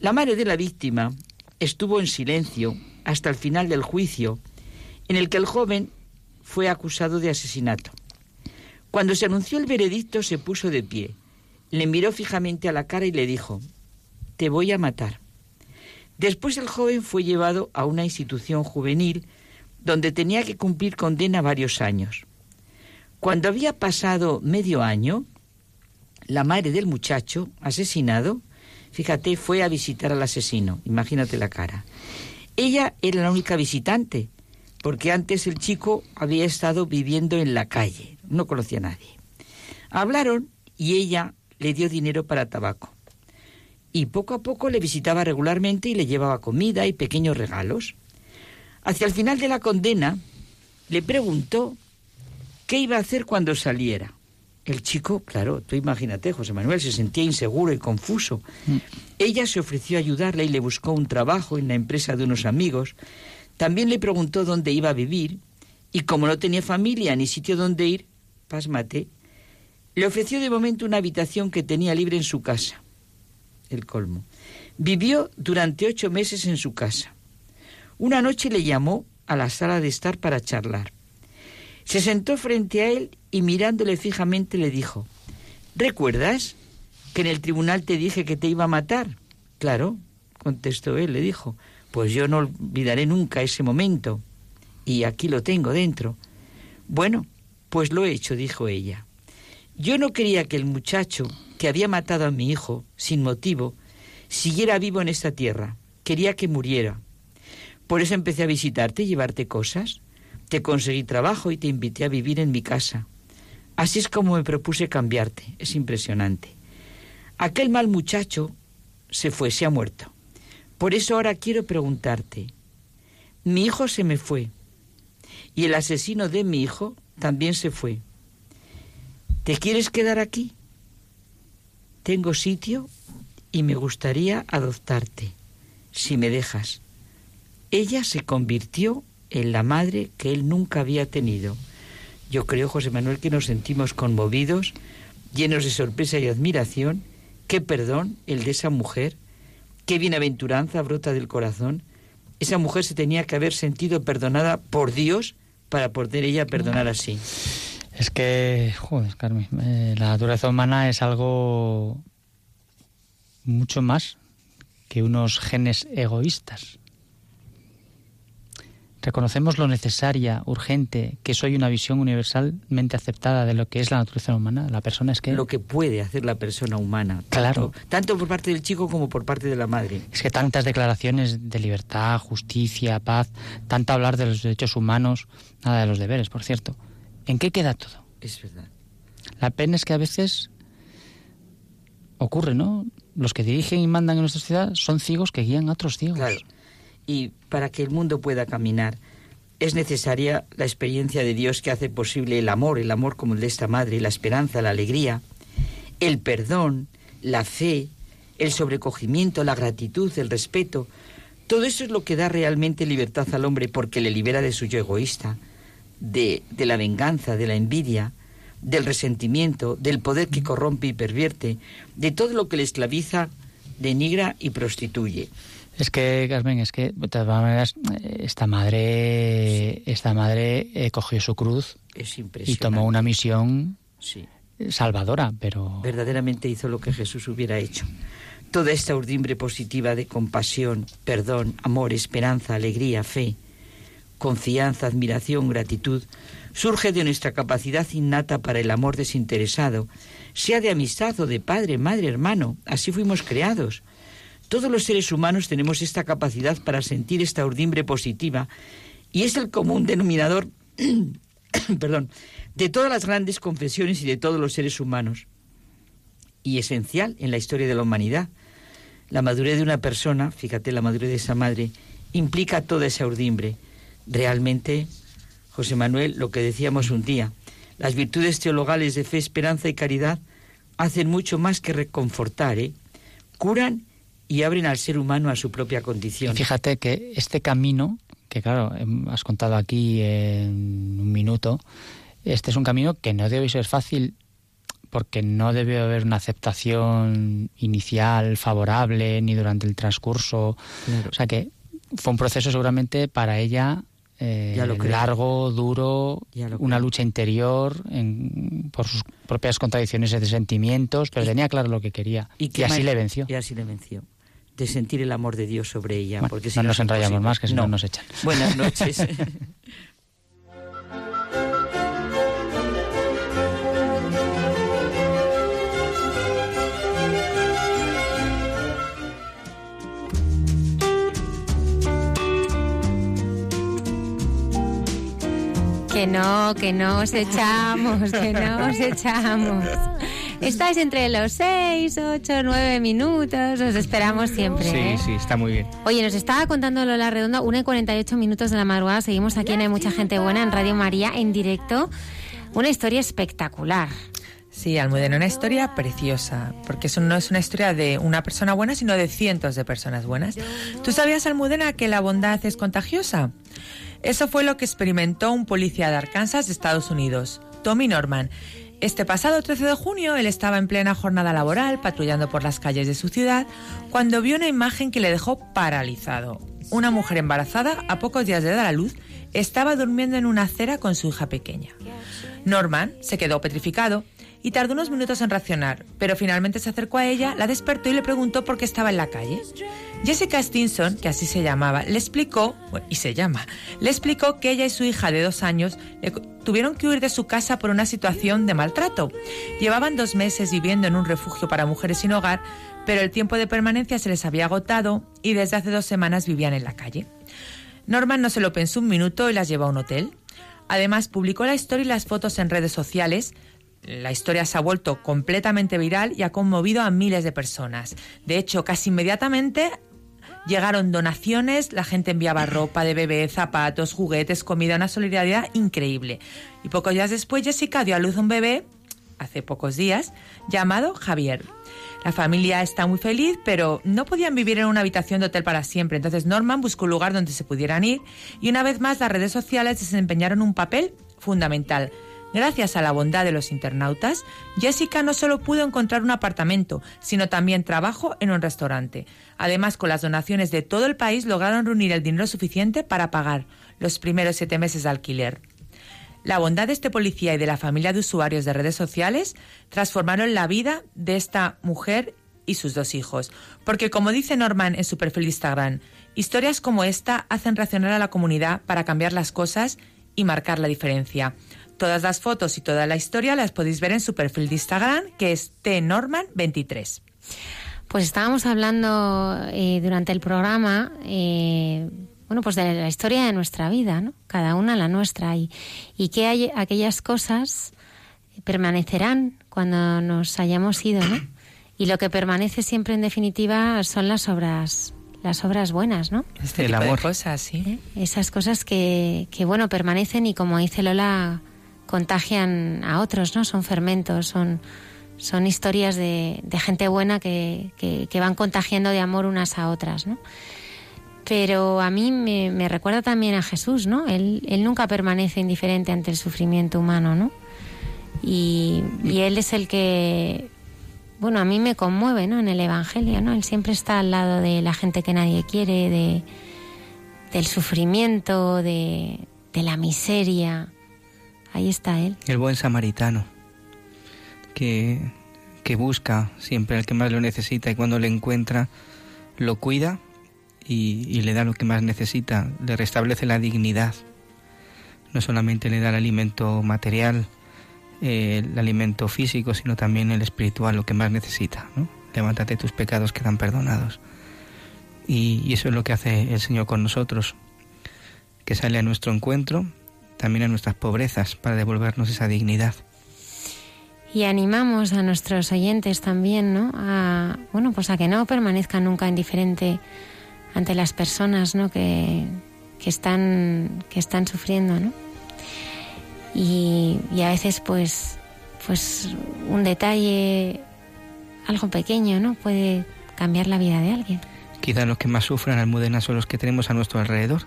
S9: La madre de la víctima estuvo en silencio hasta el final del juicio, en el que el joven fue acusado de asesinato. Cuando se anunció el veredicto se puso de pie, le miró fijamente a la cara y le dijo, te voy a matar. Después el joven fue llevado a una institución juvenil donde tenía que cumplir condena varios años. Cuando había pasado medio año, la madre del muchacho asesinado, fíjate, fue a visitar al asesino, imagínate la cara. Ella era la única visitante, porque antes el chico había estado viviendo en la calle, no conocía a nadie. Hablaron y ella le dio dinero para tabaco y poco a poco le visitaba regularmente y le llevaba comida y pequeños regalos. Hacia el final de la condena, le preguntó qué iba a hacer cuando saliera. El chico, claro, tú imagínate, José Manuel, se sentía inseguro y confuso. Mm. Ella se ofreció a ayudarle y le buscó un trabajo en la empresa de unos amigos. También le preguntó dónde iba a vivir y como no tenía familia ni sitio donde ir, pasmate, le ofreció de momento una habitación que tenía libre en su casa el colmo. Vivió durante ocho meses en su casa. Una noche le llamó a la sala de estar para charlar. Se sentó frente a él y mirándole fijamente le dijo, ¿Recuerdas que en el tribunal te dije que te iba a matar? Claro, contestó él, le dijo, pues yo no olvidaré nunca ese momento. Y aquí lo tengo dentro. Bueno, pues lo he hecho, dijo ella. Yo no quería que el muchacho que había matado a mi hijo sin motivo siguiera vivo en esta tierra. Quería que muriera. Por eso empecé a visitarte y llevarte cosas. Te conseguí trabajo y te invité a vivir en mi casa. Así es como me propuse cambiarte. Es impresionante. Aquel mal muchacho se fue, se ha muerto. Por eso ahora quiero preguntarte. Mi hijo se me fue. Y el asesino de mi hijo también se fue. ¿Te quieres quedar aquí? Tengo sitio y me gustaría adoptarte, si me dejas. Ella se convirtió en la madre que él nunca había tenido. Yo creo, José Manuel, que nos sentimos conmovidos, llenos de sorpresa y admiración. Qué perdón el de esa mujer, qué bienaventuranza brota del corazón. Esa mujer se tenía que haber sentido perdonada por Dios para poder ella perdonar así.
S10: Es que, joder, Carmen, eh, la naturaleza humana es algo mucho más que unos genes egoístas. Reconocemos lo necesaria, urgente, que soy una visión universalmente aceptada de lo que es la naturaleza humana. La persona es que...
S9: Lo que puede hacer la persona humana.
S10: Claro.
S9: tanto por parte del chico como por parte de la madre.
S10: Es que tantas declaraciones de libertad, justicia, paz, tanto hablar de los derechos humanos, nada de los deberes, por cierto. ¿En qué queda todo?
S9: Es verdad.
S10: La pena es que a veces ocurre, ¿no? Los que dirigen y mandan en nuestra sociedad son ciegos que guían a otros ciegos.
S9: Claro. Y para que el mundo pueda caminar es necesaria la experiencia de Dios que hace posible el amor, el amor como el de esta madre, la esperanza, la alegría, el perdón, la fe, el sobrecogimiento, la gratitud, el respeto. Todo eso es lo que da realmente libertad al hombre porque le libera de su yo egoísta, de, de la venganza, de la envidia, del resentimiento, del poder que corrompe y pervierte, de todo lo que le esclaviza, denigra y prostituye.
S10: Es que, Carmen, es que de todas maneras esta madre, esta madre eh, cogió su cruz
S9: Es
S10: y tomó una misión
S9: Sí.
S10: salvadora, pero
S9: verdaderamente hizo lo que Jesús hubiera hecho. Toda esta urdimbre positiva de compasión, perdón, amor, esperanza, alegría, fe, confianza, admiración, gratitud, surge de nuestra capacidad innata para el amor desinteresado, sea de amistad o de padre, madre, hermano, así fuimos creados. Todos los seres humanos tenemos esta capacidad para sentir esta urdimbre positiva y es el común denominador, perdón, de todas las grandes confesiones y de todos los seres humanos y esencial en la historia de la humanidad. La madurez de una persona, fíjate, la madurez de esa madre, implica toda esa urdimbre. Realmente, José Manuel, lo que decíamos un día, las virtudes teologales de fe, esperanza y caridad hacen mucho más que reconfortar, ¿eh? curan y abren al ser humano a su propia
S10: Y
S9: condición.
S10: fíjate que este camino, que claro, em, has contado aquí en un minuto, este es un camino que no debe ser fácil porque no debe haber una aceptación inicial favorable ni durante el transcurso.
S9: Claro.
S10: O sea que fue un proceso seguramente para ella eh,
S9: Ya lo creo.
S10: largo, duro,
S9: Ya lo
S10: una lucha interior en- por sus propias contradicciones de sentimientos, pero tenía claro lo que quería y,
S9: qué
S10: así
S9: ma-
S10: le venció.
S9: Y así le venció. De sentir el amor de Dios sobre ella.
S10: Bueno,
S9: porque si
S10: no nos
S9: es
S10: enrollamos
S9: imposible.
S10: más, que si no nos echan.
S9: Buenas noches.
S1: Que no, que no os echamos, que no os echamos. Estáis entre los 6, 8, 9 minutos, os esperamos siempre.
S6: Sí,
S1: ¿eh?
S6: sí, está muy bien.
S1: Oye, nos estaba contando Lola Redonda, 1 y 48 minutos de la madrugada. Seguimos aquí en Hay Mucha Gente Buena en Radio María en directo. Una historia espectacular.
S5: Sí, Almudena, una historia preciosa, porque eso no es una historia de una persona buena, sino de cientos de personas buenas. ¿Tú sabías, Almudena, que la bondad es contagiosa? Eso fue lo que experimentó un policía de Arkansas, Estados Unidos, Tommy Norman. Este pasado 13 de junio, él estaba en plena jornada laboral, patrullando por las calles de su ciudad, cuando vio una imagen que le dejó paralizado. Una mujer embarazada, a pocos días de dar a luz, estaba durmiendo en una acera con su hija pequeña. Norman se quedó petrificado y tardó unos minutos en reaccionar, pero finalmente se acercó a ella, la despertó y le preguntó por qué estaba en la calle. Jessica Stinson, que así se llamaba, le explicó, y se llama, le explicó que ella y su hija de dos años tuvieron que huir de su casa por una situación de maltrato. Llevaban dos meses viviendo en un refugio para mujeres sin hogar, pero el tiempo de permanencia se les había agotado y desde hace dos semanas vivían en la calle. Norman no se lo pensó un minuto y las llevó a un hotel. Además, publicó la historia y las fotos en redes sociales. La historia se ha vuelto completamente viral y ha conmovido a miles de personas. De hecho, casi inmediatamente llegaron donaciones, la gente enviaba ropa de bebé, zapatos, juguetes, comida, una solidaridad increíble. Y pocos días después, Jessica dio a luz un bebé, hace pocos días, llamado Javier. La familia está muy feliz, pero no podían vivir en una habitación de hotel para siempre. Entonces Norman buscó un lugar donde se pudieran ir y una vez más las redes sociales desempeñaron un papel fundamental. Gracias a la bondad de los internautas, Jessica no solo pudo encontrar un apartamento, sino también trabajo en un restaurante. Además, con las donaciones de todo el país lograron reunir el dinero suficiente para pagar los primeros siete meses de alquiler. La bondad de este policía y de la familia de usuarios de redes sociales transformaron la vida de esta mujer y sus dos hijos. Porque como dice Norman en su perfil de Instagram, historias como esta hacen reaccionar a la comunidad para cambiar las cosas y marcar la diferencia. Todas las fotos y toda la historia las podéis ver en su perfil de Instagram, que es tnorman23.
S1: Pues estábamos hablando eh, durante el programa, eh, bueno, pues de la historia de nuestra vida, ¿no? Cada una la nuestra y, y que hay aquellas cosas permanecerán cuando nos hayamos ido, ¿no? Y lo que permanece siempre en definitiva son las obras, las obras buenas, ¿no?
S5: Este
S6: El amor.
S5: cosas, sí.
S1: Esas cosas que, que, bueno, permanecen y como dice Lola, contagian a otros, ¿no? Son fermentos, son, son historias de, gente buena que, que, que van contagiando de amor unas a otras, ¿no? Pero a mí me, me recuerda también a Jesús, ¿no? Él, él nunca permanece indiferente ante el sufrimiento humano, ¿no? Y, y Él es el que, bueno, a mí me conmueve, ¿no? En el Evangelio, ¿no? Él siempre está al lado de la gente que nadie quiere, de, del sufrimiento, de, de la miseria. Ahí está Él.
S6: El buen samaritano, que, que busca siempre al que más lo necesita y cuando le encuentra, lo cuida y, y le da lo que más necesita, le restablece la dignidad. No solamente le da el alimento material, eh, el alimento físico, sino también el espiritual, lo que más necesita. ¿no? Levántate, tus pecados quedan perdonados. Y, y eso es lo que hace el Señor con nosotros, que sale a nuestro encuentro, también a nuestras pobrezas, para devolvernos esa dignidad.
S1: Y animamos a nuestros oyentes también, ¿no? A, bueno, pues a que no permanezcan nunca indiferente ante las personas, ¿no? Que, que están, que están sufriendo, ¿no? Y, y a veces, pues, pues un detalle, algo pequeño, ¿no? Puede cambiar la vida de alguien.
S6: Quizá los que más sufran Almudena son los que tenemos a nuestro alrededor,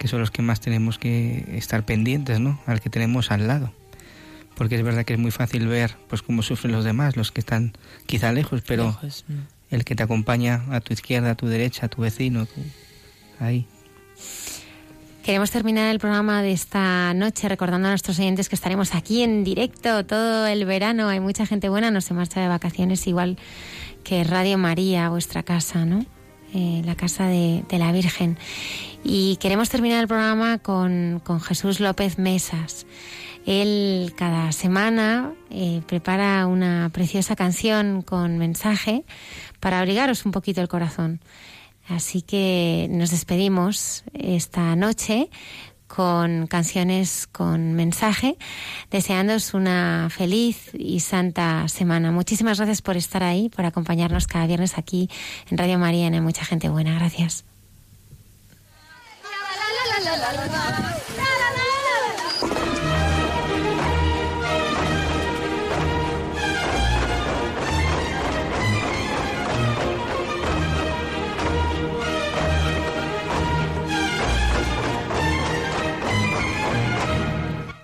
S6: que son los que más tenemos que estar pendientes, ¿no? Al que tenemos al lado. Porque es verdad que es muy fácil ver pues cómo sufren los demás, los que están quizá lejos, pero
S5: Lejos,
S6: el que te acompaña a tu izquierda, a tu derecha, a tu vecino, tu- ahí.
S1: Queremos terminar el programa de esta noche recordando a nuestros oyentes que estaremos aquí en directo todo el verano. Hay mucha gente buena, no se marcha de vacaciones, igual que Radio María, vuestra casa, ¿no? Eh, la casa de, la Virgen. Y queremos terminar el programa con, con Jesús López Mesas. Él cada semana eh, prepara una preciosa canción con mensaje para abrigaros un poquito el corazón. Así que nos despedimos esta noche con canciones con mensaje, deseándoos una feliz y santa semana. Muchísimas gracias por estar ahí, por acompañarnos cada viernes aquí en Radio María en Mucha Gente Buena. Gracias.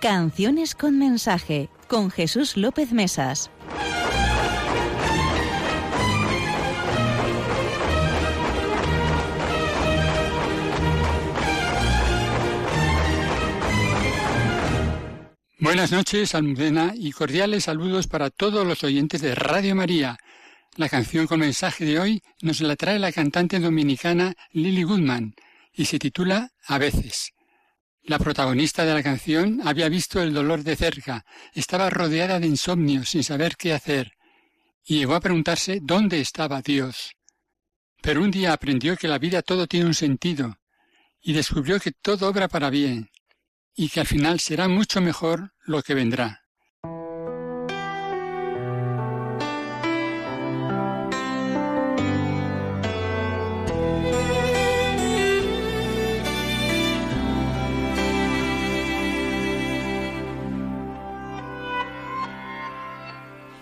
S11: Canciones con mensaje con Jesús López Mesas.
S12: Buenas noches, Almudena, y cordiales saludos para todos los oyentes de Radio María. La canción con mensaje de hoy nos la trae la cantante dominicana Lily Goodman y se titula A veces. La protagonista de la canción había visto el dolor de cerca, estaba rodeada de insomnio sin saber qué hacer, y llegó a preguntarse dónde estaba Dios. Pero un día aprendió que la vida todo tiene un sentido, y descubrió que todo obra para bien, y que al final será mucho mejor lo que vendrá.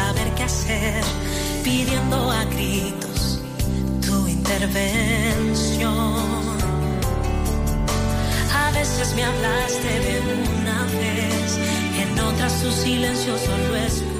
S13: saber qué hacer, pidiendo a gritos tu intervención. A veces me hablaste de una vez, en otras su silencio solo escuché.